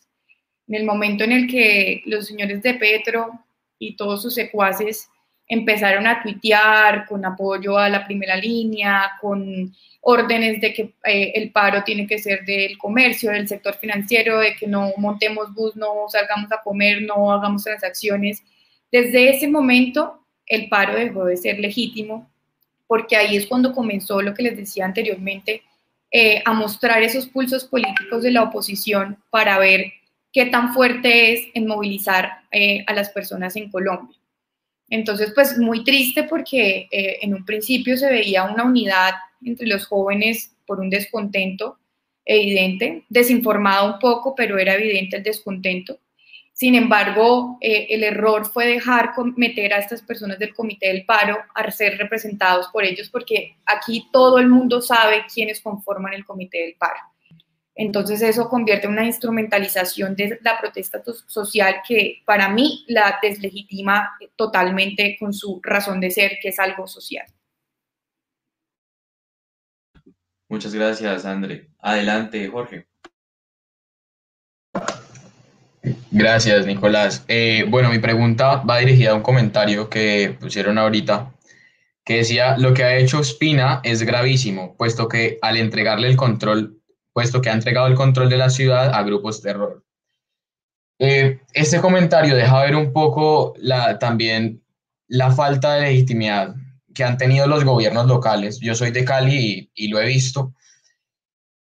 En el momento en el que los señores de Petro y todos sus secuaces empezaron a tuitear con apoyo a la primera línea, con órdenes de que eh, el paro tiene que ser del comercio, del sector financiero, de que no montemos bus, no salgamos a comer, no hagamos transacciones. Desde ese momento el paro dejó de ser legítimo, porque ahí es cuando comenzó lo que les decía anteriormente, eh, a mostrar esos pulsos políticos de la oposición para ver qué tan fuerte es en movilizar eh, a las personas en Colombia. Entonces, pues muy triste porque eh, en un principio se veía una unidad entre los jóvenes por un descontento evidente, desinformado un poco, pero era evidente el descontento. Sin embargo, eh, el error fue dejar meter a estas personas del comité del paro a ser representados por ellos, porque aquí todo el mundo sabe quiénes conforman el comité del paro. Entonces eso convierte en una instrumentalización de la protesta social que para mí la deslegitima totalmente con su razón de ser, que es algo social. Muchas gracias, André. Adelante, Jorge. Gracias, Nicolás. Eh, bueno, mi pregunta va dirigida a un comentario que pusieron ahorita, que decía, lo que ha hecho Spina es gravísimo, puesto que al entregarle el control puesto que ha entregado el control de la ciudad a grupos terror. Eh, este comentario deja ver un poco la, también la falta de legitimidad que han tenido los gobiernos locales. Yo soy de Cali y, lo he visto,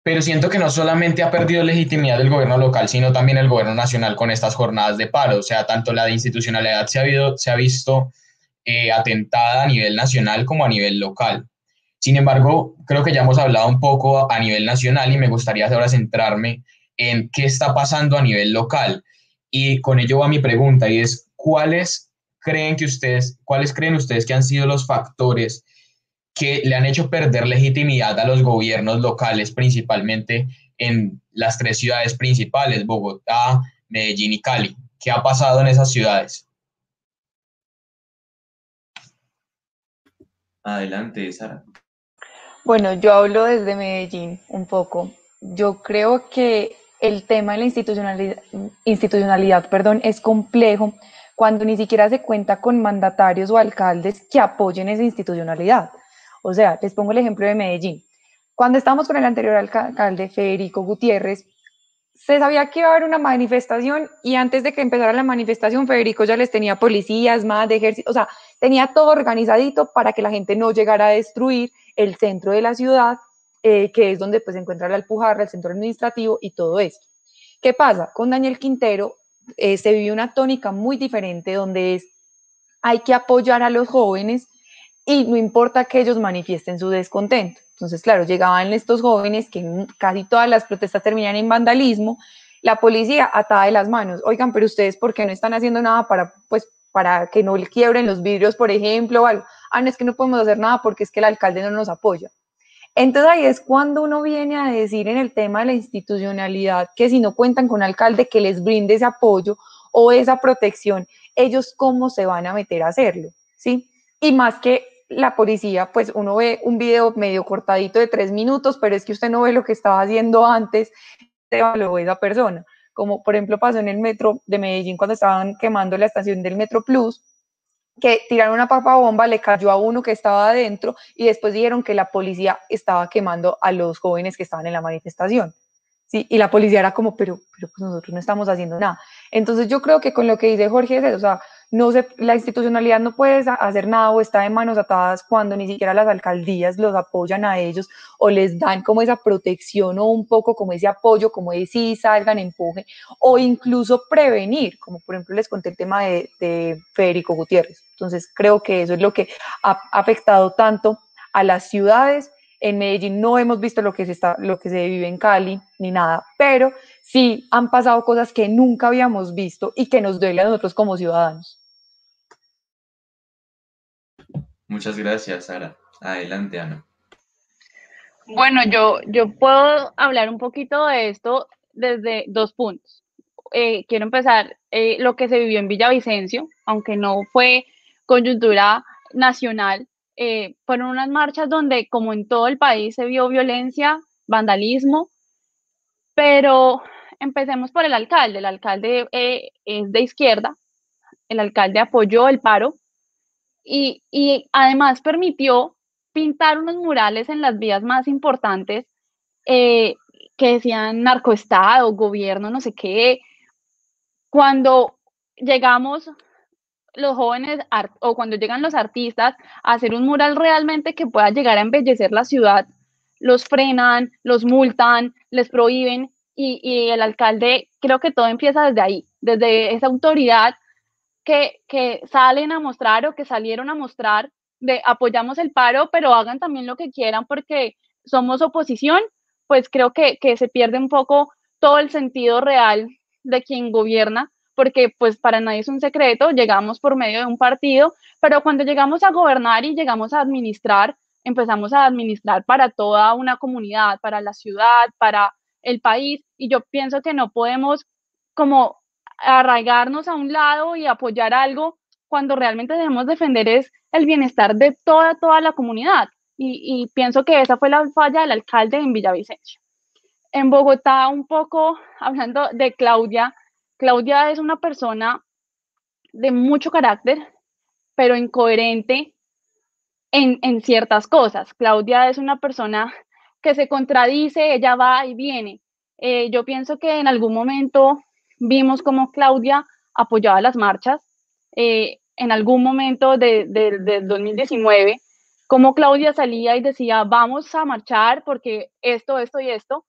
pero siento que no solamente ha perdido legitimidad el gobierno local, sino también el gobierno nacional con estas jornadas de paro. O sea, tanto la de institucionalidad se ha, habido, se ha visto eh, atentada a nivel nacional como a nivel local. Sin embargo, creo que ya hemos hablado un poco a nivel nacional y me gustaría ahora centrarme en qué está pasando a nivel local. Y con ello va mi pregunta y es, ¿cuáles creen que ustedes, cuáles creen ustedes que han sido los factores que le han hecho perder legitimidad a los gobiernos locales, principalmente en las tres ciudades principales, Bogotá, Medellín y Cali? ¿Qué ha pasado en esas ciudades? Adelante, Sara. Bueno, yo hablo desde Medellín un poco. Yo creo que el tema de la institucionalidad, institucionalidad perdón, es complejo cuando ni siquiera se cuenta con mandatarios o alcaldes que apoyen esa institucionalidad. O sea, les pongo el ejemplo de Medellín. Cuando estábamos con el anterior alcalde, Federico Gutiérrez, se sabía que iba a haber una manifestación y antes de que empezara la manifestación, Federico ya les tenía policías, más de ejército, o sea, tenía todo organizadito para que la gente no llegara a destruir el centro de la ciudad, eh, que es donde pues, se encuentra la Alpujarra, el centro administrativo y todo eso. ¿Qué pasa? Con Daniel Quintero eh, se vive una tónica muy diferente donde es, hay que apoyar a los jóvenes y no importa que ellos manifiesten su descontento. Entonces, claro, llegaban estos jóvenes que casi todas las protestas terminan en vandalismo, la policía atada de las manos, oigan, pero ustedes, ¿por qué no están haciendo nada para, pues, para que no quiebren los vidrios, por ejemplo, o algo? ah, no es que no podemos hacer nada porque es que el alcalde no nos apoya. Entonces ahí es cuando uno viene a decir en el tema de la institucionalidad que si no cuentan con alcalde que les brinde ese apoyo o esa protección, ellos cómo se van a meter a hacerlo, ¿sí? Y más que la policía, pues uno ve un video medio cortadito de tres minutos, pero es que usted no ve lo que estaba haciendo antes de evaluar esa persona. Como por ejemplo pasó en el metro de Medellín cuando estaban quemando la estación del Metro Plus, que tiraron una papa bomba, le cayó a uno que estaba adentro y después dijeron que la policía estaba quemando a los jóvenes que estaban en la manifestación. ¿sí? Y la policía era como, pero, pero pues nosotros no estamos haciendo nada. Entonces yo creo que con lo que dice Jorge o sea, no se, la institucionalidad no puede hacer nada o está de manos atadas cuando ni siquiera las alcaldías los apoyan a ellos o les dan como esa protección o un poco como ese apoyo, como de sí, salgan, empuje, o incluso prevenir, como por ejemplo les conté el tema de, de Federico Gutiérrez. Entonces creo que eso es lo que ha afectado tanto a las ciudades en Medellín no hemos visto lo que, se está, lo que se vive en Cali ni nada, pero sí han pasado cosas que nunca habíamos visto y que nos duele a nosotros como ciudadanos. Muchas gracias, Sara. Adelante, Ana. Bueno, yo, yo puedo hablar un poquito de esto desde dos puntos. Eh, quiero empezar eh, lo que se vivió en Villavicencio, aunque no fue coyuntura nacional, eh, fueron unas marchas donde, como en todo el país, se vio violencia, vandalismo, pero empecemos por el alcalde. El alcalde eh, es de izquierda, el alcalde apoyó el paro y, además permitió pintar unos murales en las vías más importantes eh, que decían narcoestado, gobierno, no sé qué. Cuando llegamos los jóvenes o cuando llegan los artistas a hacer un mural realmente que pueda llegar a embellecer la ciudad, los frenan, los multan, les prohíben y, el alcalde, creo que todo empieza desde ahí, desde esa autoridad que, que salen a mostrar o que salieron a mostrar de apoyamos el paro, pero hagan también lo que quieran porque somos oposición, pues creo que, que se pierde un poco todo el sentido real de quien gobierna porque pues para nadie es un secreto, llegamos por medio de un partido, pero cuando llegamos a gobernar y llegamos a administrar, empezamos a administrar para toda una comunidad, para la ciudad, para el país, y yo pienso que no podemos como arraigarnos a un lado y apoyar algo cuando realmente debemos defender es el bienestar de toda, toda la comunidad. Y, y pienso que esa fue la falla del alcalde en Villavicencio. En Bogotá, un poco hablando de Claudia, Claudia es una persona de mucho carácter, pero incoherente en, ciertas cosas. Claudia es una persona que se contradice, ella va y viene. Eh, yo pienso que en algún momento vimos como Claudia apoyaba las marchas. Eh, en algún momento del de, 2019, como Claudia salía y decía, vamos a marchar porque esto, esto y esto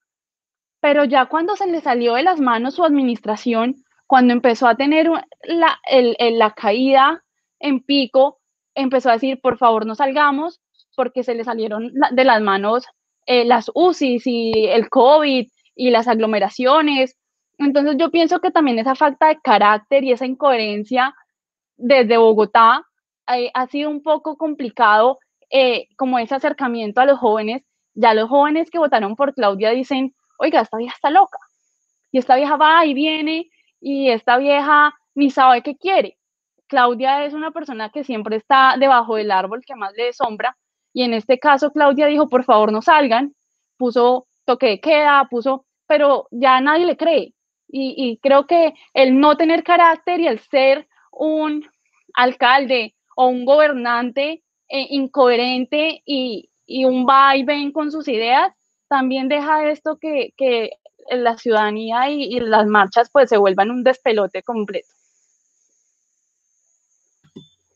pero ya cuando se le salió de las manos su administración, cuando empezó a tener la, la caída en pico, empezó a decir, por favor no salgamos, porque se le salieron de las manos eh, las UCIs y el COVID y las aglomeraciones. Entonces yo pienso que también esa falta de carácter y esa incoherencia desde Bogotá eh, ha sido un poco complicado eh, como ese acercamiento a los jóvenes. Ya los jóvenes que votaron por Claudia dicen, oiga, esta vieja está loca. Y esta vieja va y viene y esta vieja ni sabe qué quiere. Claudia es una persona que siempre está debajo del árbol que más le sombra y en este caso Claudia dijo, por favor no salgan, puso toque de queda, puso, pero ya nadie le cree. Y, creo que el no tener carácter y el ser un alcalde o un gobernante eh, incoherente y, y, un va y ven con sus ideas, también deja esto que, que la ciudadanía y, las marchas pues se vuelvan un despelote completo.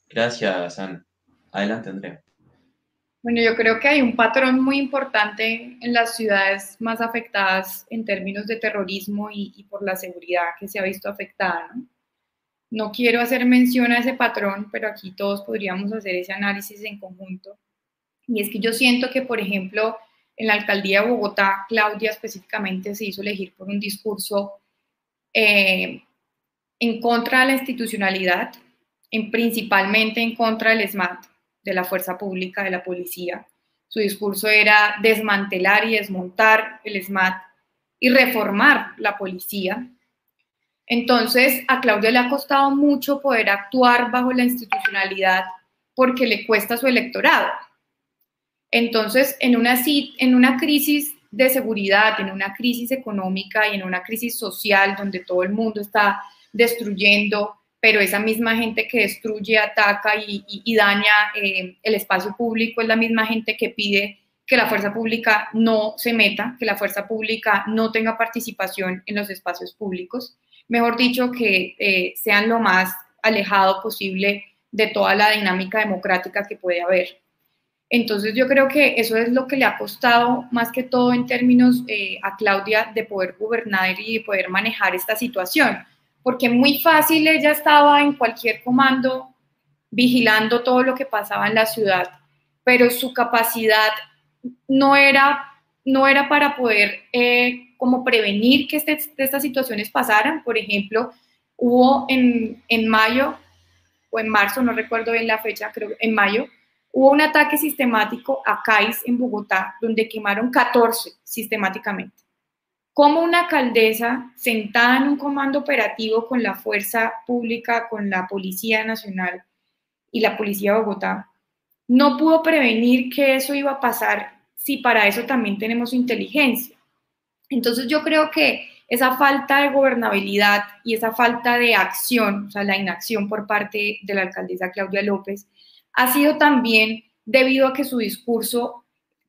Gracias, Ana. Adelante, Andrea. Bueno, yo creo que hay un patrón muy importante en las ciudades más afectadas en términos de terrorismo y, por la seguridad que se ha visto afectada. ¿no? no quiero hacer mención a ese patrón, pero aquí todos podríamos hacer ese análisis en conjunto. Y es que yo siento que, por ejemplo, en la alcaldía de Bogotá, Claudia específicamente se hizo elegir por un discurso eh, en contra de la institucionalidad, en, principalmente en contra del SMAT, de la fuerza pública, de la policía. Su discurso era desmantelar y desmontar el SMAT y reformar la policía. Entonces, a Claudia le ha costado mucho poder actuar bajo la institucionalidad porque le cuesta su electorado. Entonces, en una, en una crisis de seguridad, en una crisis económica y en una crisis social donde todo el mundo está destruyendo pero esa misma gente que destruye, ataca y, daña eh, el espacio público es la misma gente que pide que la fuerza pública no se meta, que la fuerza pública no tenga participación en los espacios públicos, mejor dicho, que eh, sean lo más alejado posible de toda la dinámica democrática que puede haber. Entonces yo creo que eso es lo que le ha costado más que todo en términos eh, a Claudia de poder gobernar y de poder manejar esta situación, porque muy fácil ella estaba en cualquier comando vigilando todo lo que pasaba en la ciudad, pero su capacidad no era, no era para poder eh, como prevenir que este, estas situaciones pasaran. Por ejemplo, hubo en, en mayo o en marzo, no recuerdo bien la fecha, creo en mayo, Hubo un ataque sistemático a CAIS en Bogotá, donde quemaron 14 sistemáticamente. Como una alcaldesa sentada en un comando operativo con la fuerza pública, con la Policía Nacional y la Policía de Bogotá, no pudo prevenir que eso iba a pasar si para eso también tenemos inteligencia. Entonces yo creo que esa falta de gobernabilidad y esa falta de acción, o sea, la inacción por parte de la alcaldesa Claudia López, ha sido también debido a que su discurso,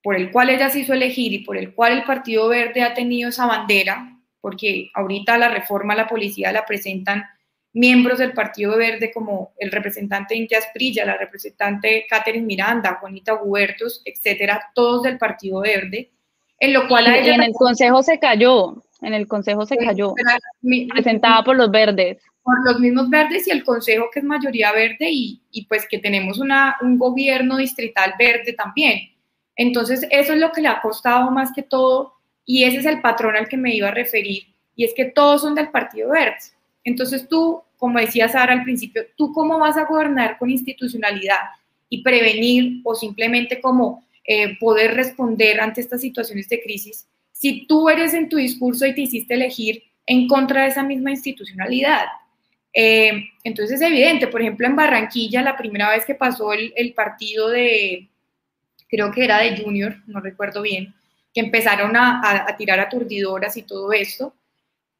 por el cual ella se hizo elegir y por el cual el Partido Verde ha tenido esa bandera, porque ahorita la reforma a la policía la presentan miembros del Partido Verde como el representante Intia Prilla, la representante Catherine Miranda, Juanita Huertos, etcétera, todos del Partido Verde, en lo cual y en el Consejo se cayó, en el Consejo se cayó, presentada por los verdes por los mismos verdes y el Consejo que es mayoría verde y, y pues que tenemos una, un gobierno distrital verde también. Entonces, eso es lo que le ha costado más que todo y ese es el patrón al que me iba a referir y es que todos son del Partido Verde. Entonces tú, como decía Sara al principio, ¿tú cómo vas a gobernar con institucionalidad y prevenir o simplemente como eh, poder responder ante estas situaciones de crisis si tú eres en tu discurso y te hiciste elegir en contra de esa misma institucionalidad? Eh, entonces es evidente, por ejemplo, en Barranquilla, la primera vez que pasó el, partido de, creo que era de Junior, no recuerdo bien, que empezaron a, a, tirar aturdidoras y todo esto,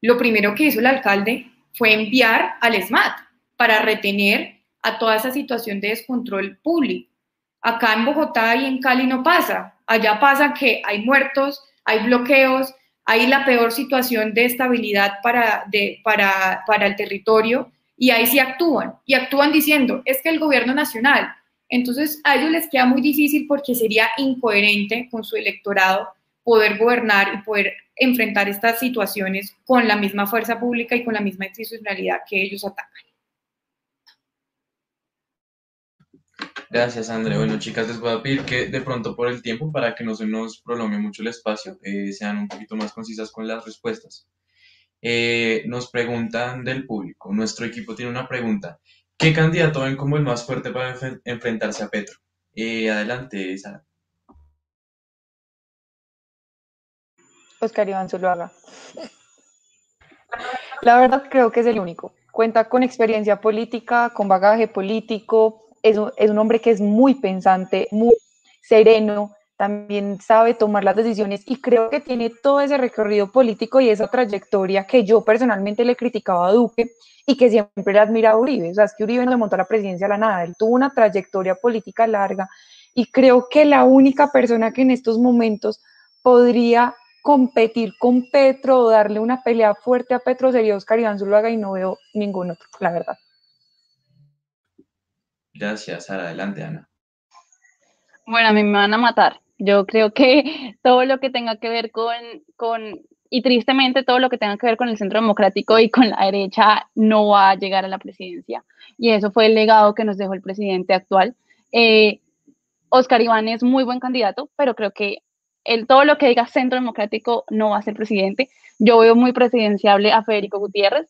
lo primero que hizo el alcalde fue enviar al SMAT para retener a toda esa situación de descontrol público. Acá en Bogotá y en Cali no pasa. Allá pasa que hay muertos, hay bloqueos, hay la peor situación de estabilidad para, de, para, para el territorio y ahí sí actúan. Y actúan diciendo, es que el gobierno nacional. Entonces a ellos les queda muy difícil porque sería incoherente con su electorado poder gobernar y poder enfrentar estas situaciones con la misma fuerza pública y con la misma institucionalidad que ellos atacan. Gracias, André. Bueno, chicas, les voy a pedir que de pronto por el tiempo, para que no se nos prolongue mucho el espacio, eh, sean un poquito más concisas con las respuestas. Eh, nos preguntan del público. Nuestro equipo tiene una pregunta. ¿Qué candidato ven como el más fuerte para enfrentarse a Petro? Eh, adelante, Sara. Oscar Iván Zuluaga. La verdad creo que es el único. Cuenta con experiencia política, con bagaje político, es, un hombre que es muy pensante, muy sereno, también sabe tomar las decisiones y creo que tiene todo ese recorrido político y esa trayectoria que yo personalmente le he criticado a Duque y que siempre le admirado a Uribe. O sea, es que Uribe no le montó la presidencia a la nada, él tuvo una trayectoria política larga y creo que la única persona que en estos momentos podría competir con Petro o darle una pelea fuerte a Petro sería Oscar Iván Zuluaga y no veo ningún otro, la verdad. Gracias, Sara. Adelante, Ana. Bueno, a mí me van a matar. Yo creo que todo lo que tenga que ver con, con, y tristemente todo lo que tenga que ver con el centro democrático y con la derecha no va a llegar a la presidencia. Y eso fue el legado que nos dejó el presidente actual. Eh, Oscar Iván es muy buen candidato, pero creo que el, todo lo que diga centro democrático no va a ser presidente. Yo veo muy presidenciable a Federico Gutiérrez.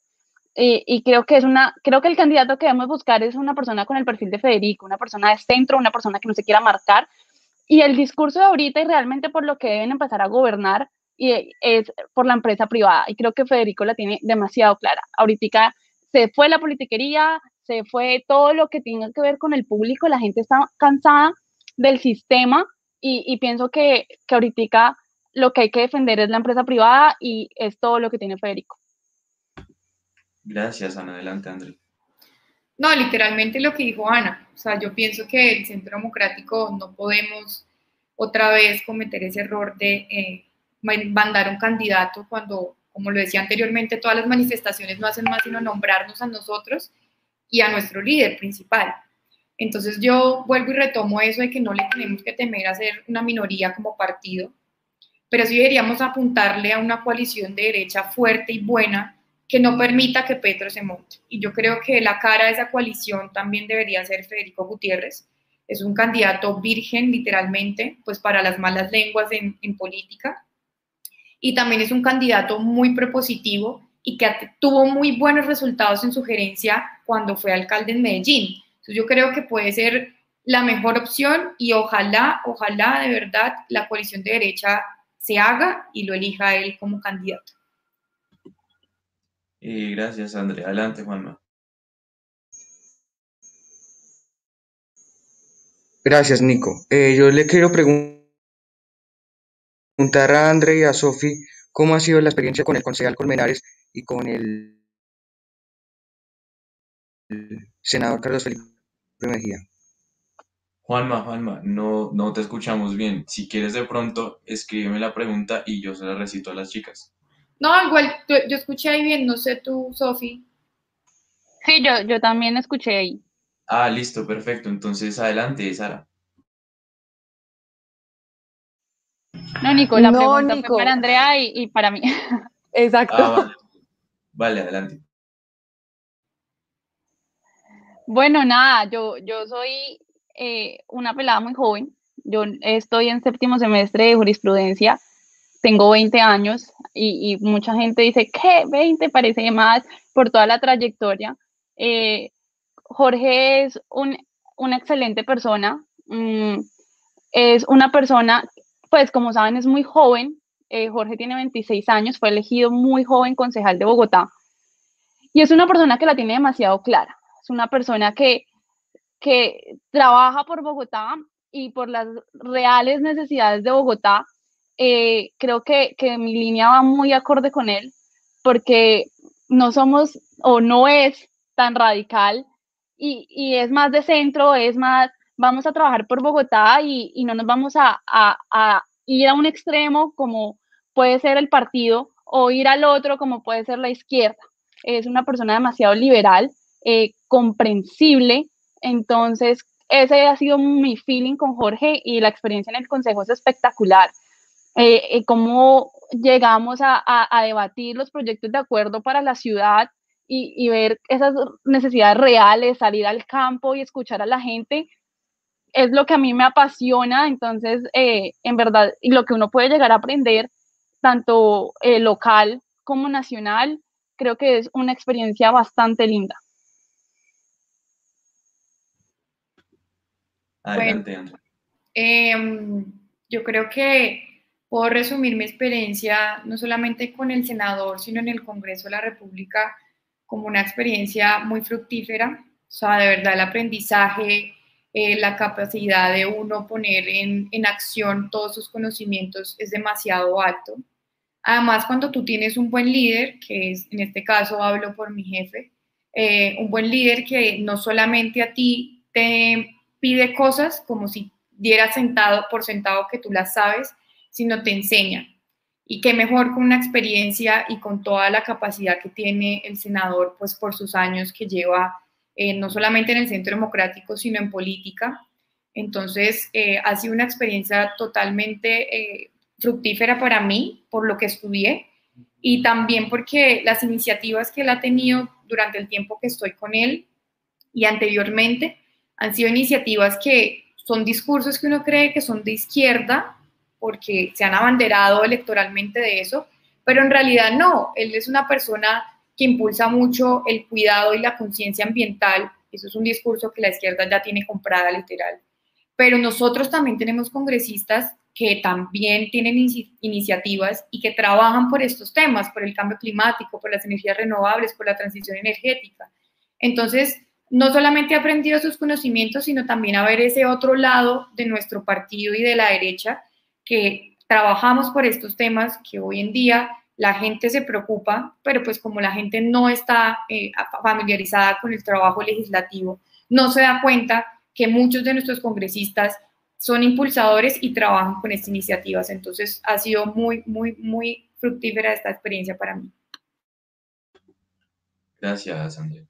Eh, y creo que es una, creo que el candidato que debemos buscar es una persona con el perfil de Federico, una persona de centro, una persona que no se quiera marcar. Y el discurso de ahorita y realmente por lo que deben empezar a gobernar y es por la empresa privada. Y creo que Federico la tiene demasiado clara. Ahorita se fue la politiquería, se fue todo lo que tenga que ver con el público, la gente está cansada del sistema y, y pienso que, que ahorita lo que hay que defender es la empresa privada y es todo lo que tiene Federico. Gracias, Ana. Adelante, André. No, literalmente lo que dijo Ana. O sea, yo pienso que el Centro Democrático no podemos otra vez cometer ese error de eh, mandar un candidato cuando, como lo decía anteriormente, todas las manifestaciones no hacen más sino nombrarnos a nosotros y a nuestro líder principal. Entonces yo vuelvo y retomo eso de que no le tenemos que temer a ser una minoría como partido, pero sí deberíamos apuntarle a una coalición de derecha fuerte y buena que no permita que Petro se monte. Y yo creo que la cara de esa coalición también debería ser Federico Gutiérrez. Es un candidato virgen, literalmente, pues para las malas lenguas en, política. Y también es un candidato muy propositivo y que tuvo muy buenos resultados en su gerencia cuando fue alcalde en Medellín. Entonces yo creo que puede ser la mejor opción y ojalá, ojalá de verdad la coalición de derecha se haga y lo elija él como candidato. Eh, gracias, Andrea. Adelante, Juanma. Gracias, Nico. Eh, yo le quiero preguntar a Andrea y a Sofi cómo ha sido la experiencia con el concejal Colmenares y con el, senador Carlos Felipe Mejía. Juanma, Juanma, no, no te escuchamos bien. Si quieres de pronto, escríbeme la pregunta y yo se la recito a las chicas. No, igual yo escuché ahí bien, no sé tú, Sofi. Sí, yo, yo también escuché ahí. Ah, listo, perfecto. Entonces, adelante, Sara. No, Nico, la pregunta fue para Andrea y, para mí. Exacto. Ah, vale. adelante. Bueno, nada, yo, yo soy eh, una pelada muy joven. Yo estoy en séptimo semestre de jurisprudencia tengo 20 años y, mucha gente dice, ¿qué? 20 parece más por toda la trayectoria. Eh, Jorge es una excelente persona, mm, es una persona, pues como saben, es muy joven. Eh, Jorge tiene 26 años, fue elegido muy joven concejal de Bogotá y es una persona que la tiene demasiado clara. Es una persona que, que trabaja por Bogotá y por las reales necesidades de Bogotá eh, creo que, que, mi línea va muy acorde con él, porque no somos o no es tan radical y, y es más de centro, es más, vamos a trabajar por Bogotá y, y no nos vamos a, a, a, ir a un extremo como puede ser el partido o ir al otro como puede ser la izquierda. Es una persona demasiado liberal, eh, comprensible, entonces ese ha sido mi feeling con Jorge y la experiencia en el consejo es espectacular. Eh, eh, cómo llegamos a, debatir los proyectos de acuerdo para la ciudad y, ver esas necesidades reales, salir al campo y escuchar a la gente, es lo que a mí me apasiona. Entonces, eh, en verdad, y lo que uno puede llegar a aprender, tanto local como nacional, creo que es una experiencia bastante linda. Adelante, em, yo creo que puedo resumir mi experiencia no solamente con el senador, sino en el Congreso de la República como una experiencia muy fructífera. O sea, de verdad el aprendizaje, eh, la capacidad de uno poner en, en, acción todos sus conocimientos es demasiado alto. Además, cuando tú tienes un buen líder, que es, en este caso hablo por mi jefe, eh, un buen líder que no solamente a ti te pide cosas como si diera sentado por sentado que tú las sabes, sino te enseña. Y qué mejor con una experiencia y con toda la capacidad que tiene el senador, pues por sus años que lleva eh, no solamente en el Centro Democrático, sino en política. Entonces, eh, ha sido una experiencia totalmente eh, fructífera para mí, por lo que estudié, y también porque las iniciativas que él ha tenido durante el tiempo que estoy con él y anteriormente han sido iniciativas que son discursos que uno cree que son de izquierda, porque se han abanderado electoralmente de eso, pero en realidad no, él es una persona que impulsa mucho el cuidado y la conciencia ambiental, eso es un discurso que la izquierda ya tiene comprada literal, pero nosotros también tenemos congresistas que también tienen iniciativas y que trabajan por estos temas, por el cambio climático, por las energías renovables, por la transición energética. Entonces, no solamente ha aprendido sus conocimientos, sino también a ver ese otro lado de nuestro partido y de la derecha que trabajamos por estos temas, que hoy en día la gente se preocupa, pero pues como la gente no está eh, familiarizada con el trabajo legislativo, no se da cuenta que muchos de nuestros congresistas son impulsadores y trabajan con estas iniciativas. Entonces ha sido muy, muy, muy fructífera esta experiencia para mí. Gracias, André.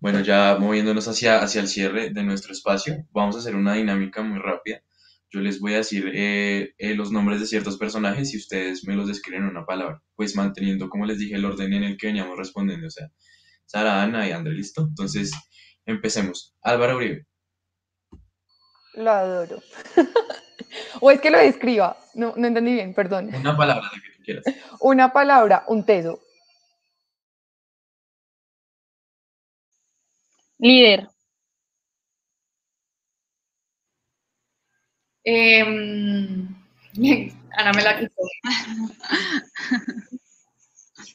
Bueno, ya moviéndonos hacia, hacia el cierre de nuestro espacio, vamos a hacer una dinámica muy rápida. Yo les voy a decir eh, eh, los nombres de ciertos personajes y ustedes me los describen en una palabra, pues manteniendo, como les dije, el orden en el que veníamos respondiendo, o sea, Sara, Ana y André, ¿listo? Entonces, empecemos. Álvaro Uribe. Lo adoro. o es que lo describa. No, no entendí bien, perdón. Una palabra, la que tú quieras. Una palabra, un teso. Líder. Em, Ana me la quitó.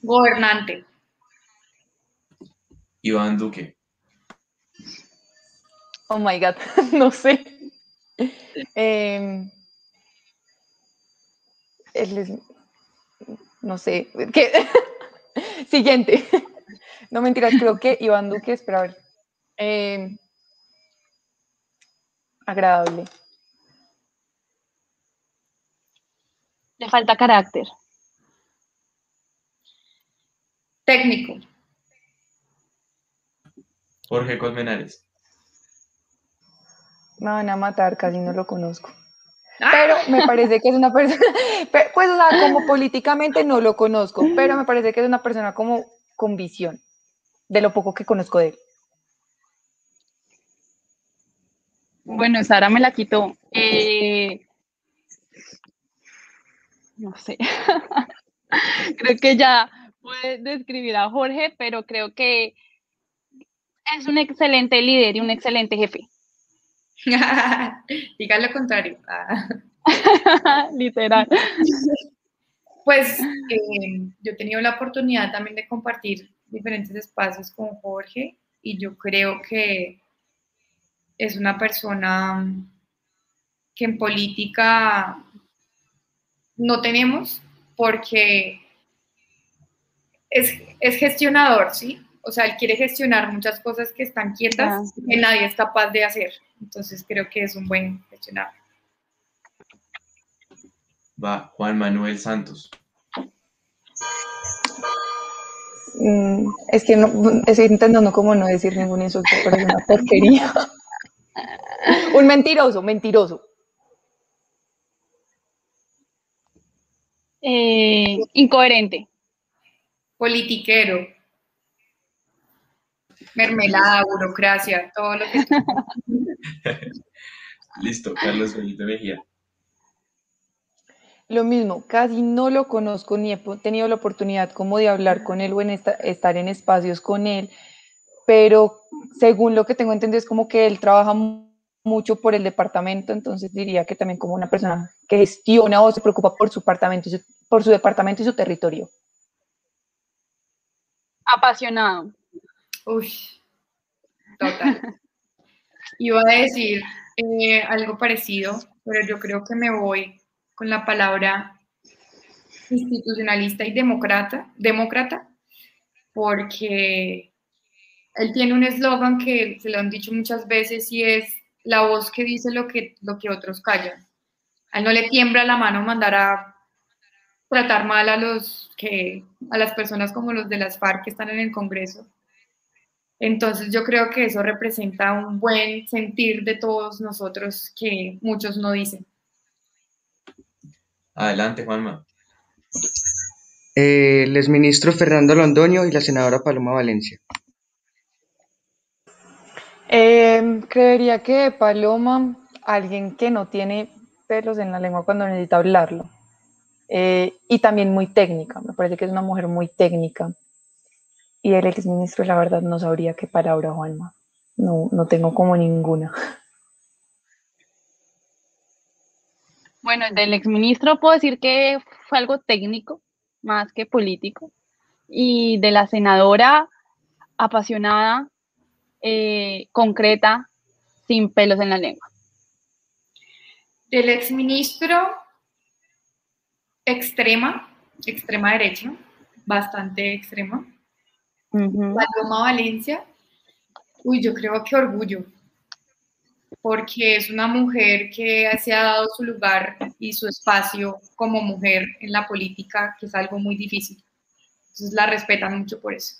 Gobernante. Iván Duque. Oh my God, no sé. Em, él es- no sé. ¿qué? Siguiente. No mentiras, creo que Iván Duque, espera a ver. Em, agradable. Le falta carácter. Técnico. Jorge Colmenares. Me van a matar, casi no lo conozco. ¡Ah! Pero me parece que es una persona, pe- pues o sea, como políticamente no lo conozco, pero me parece que es una persona como con visión, de lo poco que conozco de él. Bueno, Sara me la quitó. Eh, no sé. creo que ya puede describir a Jorge, pero creo que es un excelente líder y un excelente jefe. Diga lo contrario. Literal. Pues eh, yo he tenido la oportunidad también de compartir diferentes espacios con Jorge y yo creo que es una persona que en política no tenemos porque es, es gestionador, ¿sí? O sea, él quiere gestionar muchas cosas que están quietas Ah. que nadie es capaz de hacer. Entonces creo que es un buen gestionador. Va Juan Manuel Santos. Mm, es que no, estoy intentando como no decir ningún insulto, pero es una porquería. Un mentiroso, mentiroso. Eh, incoherente. politiquero, mermelada, burocracia, todo lo que Listo, Carlos Benito Mejía. Lo mismo, casi no lo conozco ni he tenido la oportunidad como de hablar con él o en esta- estar en espacios con él, pero según lo que tengo entendido es como que él trabaja mucho por el departamento, entonces diría que también como una persona que gestiona o se preocupa por su departamento, y su- por su departamento y su territorio. Apasionado. Uy, total. Iba a decir eh, algo parecido, pero yo creo que me voy con la palabra institucionalista y demócrata, demócrata, porque él tiene un eslogan que se lo han dicho muchas veces y es la voz que dice lo que, lo que otros callan. A él no le tiembla la mano mandar a tratar mal a los que a las personas como los de las FARC que están en el Congreso. Entonces yo creo que eso representa un buen sentir de todos nosotros que muchos no dicen. Adelante, Juanma. Eh, el exministro Fernando Londoño y la senadora Paloma Valencia. Eh, creería que Paloma, alguien que no tiene pelos en la lengua cuando necesita hablarlo. Eh, y también muy técnica, me parece que es una mujer muy técnica. Y el exministro, la verdad, no sabría qué palabra, Juanma. No, no tengo como ninguna. Bueno, del exministro puedo decir que fue algo técnico, más que político. Y de la senadora, apasionada, eh, concreta, sin pelos en la lengua. Del exministro extrema, extrema derecha, bastante extrema. Paloma Valencia, uy, yo creo que orgullo, porque es una mujer que se ha dado su lugar y su espacio como mujer en la política, que es algo muy difícil. Entonces la respetan mucho por eso.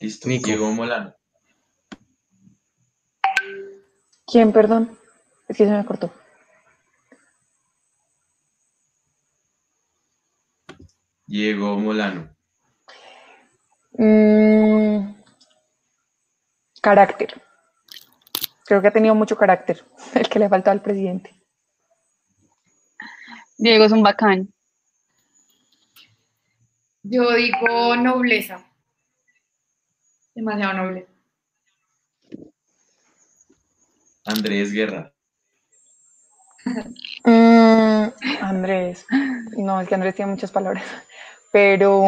Listo. Nico. Diego Molano. ¿Quién, perdón? Es que se me cortó. Diego Molano. Mm, carácter. Creo que ha tenido mucho carácter, el que le faltó al presidente. Diego es un bacán. Yo digo nobleza. Demasiado noble. Andrés Guerra. Mm, Andrés. No, es que Andrés tiene muchas palabras. Pero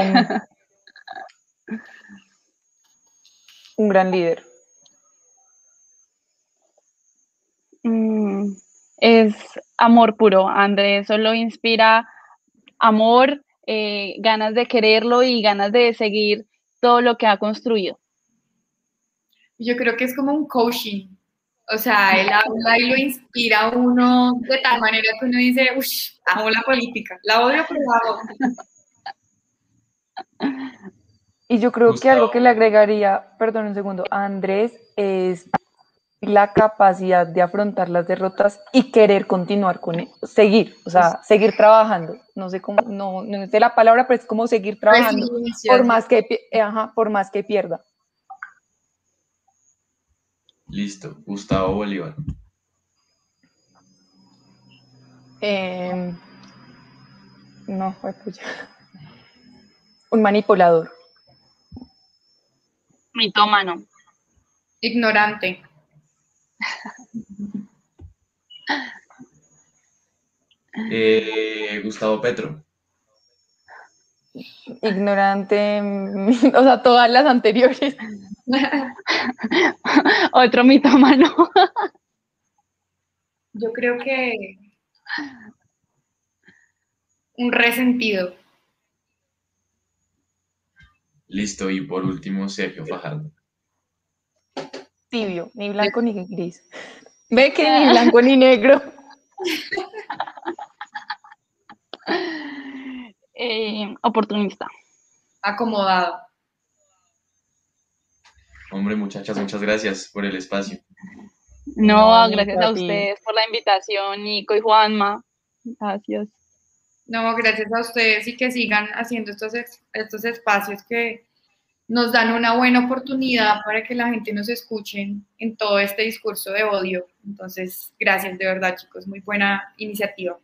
un gran líder. Mm, es amor puro. Andrés solo inspira amor, eh, ganas de quererlo y ganas de seguir todo lo que ha construido. Yo creo que es como un coaching. O sea, él habla y lo inspira a uno de tal manera que uno dice, uff, amo la política. La odio, pero la amo. Y yo creo que algo que le agregaría, perdón un segundo, a Andrés es la capacidad de afrontar las derrotas y querer continuar con e- seguir, o sea, seguir trabajando. No sé cómo, no, no sé la palabra, pero es como seguir trabajando por más que, ajá, por más que pierda. Listo. Gustavo Bolívar. Em, no, fue puya. Un manipulador. Mitómano. Ignorante. Eh, Gustavo Petro. Ignorante, o sea, todas las anteriores. Otro mitómano. Yo creo que un resentido. Listo. Y por último, Sergio Fajardo. Tibio, ni blanco ni gris. Ve que ni blanco ni negro. Eh, oportunista. Acomodado. Hombre, muchachas, muchas gracias por el espacio. No, gracias a ustedes por la invitación, Nico y Juanma. Gracias. No, gracias a ustedes y que sigan haciendo estos, estos espacios que nos dan una buena oportunidad para que la gente nos escuche en todo este discurso de odio. Entonces, gracias de verdad, chicos. Muy buena iniciativa.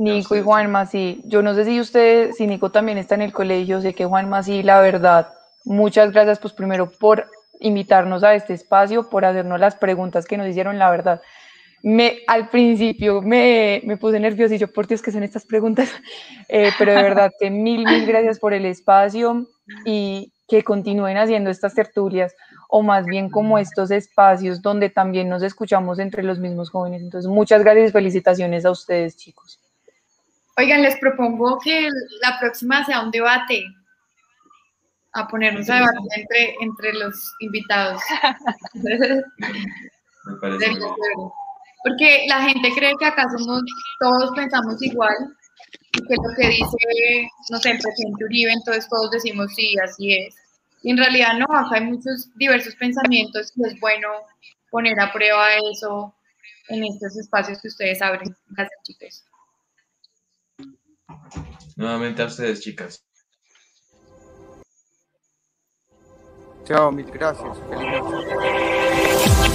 Nico y. Juanma, sí. Yo no sé si ustedes, si Nico también está en el colegio, sé que Juanma sí, la verdad. Muchas gracias, pues primero por invitarnos a este espacio, por hacernos las preguntas que nos hicieron, la verdad. Me, al principio me, me puse nerviosa y yo, por Dios, ¿qué son estas preguntas? Eh, pero de verdad que mil, mil gracias por el espacio y que continúen haciendo estas tertulias o más bien como estos espacios donde también nos escuchamos entre los mismos jóvenes. Entonces, muchas gracias y felicitaciones a ustedes, chicos. Oigan, les propongo que la próxima sea un debate. A ponernos a debatir entre, entre los invitados. Me parece. Porque la gente cree que acá somos, todos pensamos igual, y que lo que dice, no sé, el presidente Uribe, entonces todos decimos sí, así es. Y en realidad no, acá hay muchos diversos pensamientos y es bueno poner a prueba eso en estos espacios que ustedes abren. Gracias, chicos. Nuevamente a ustedes, chicas. Chao, mil gracias. Feliz noche.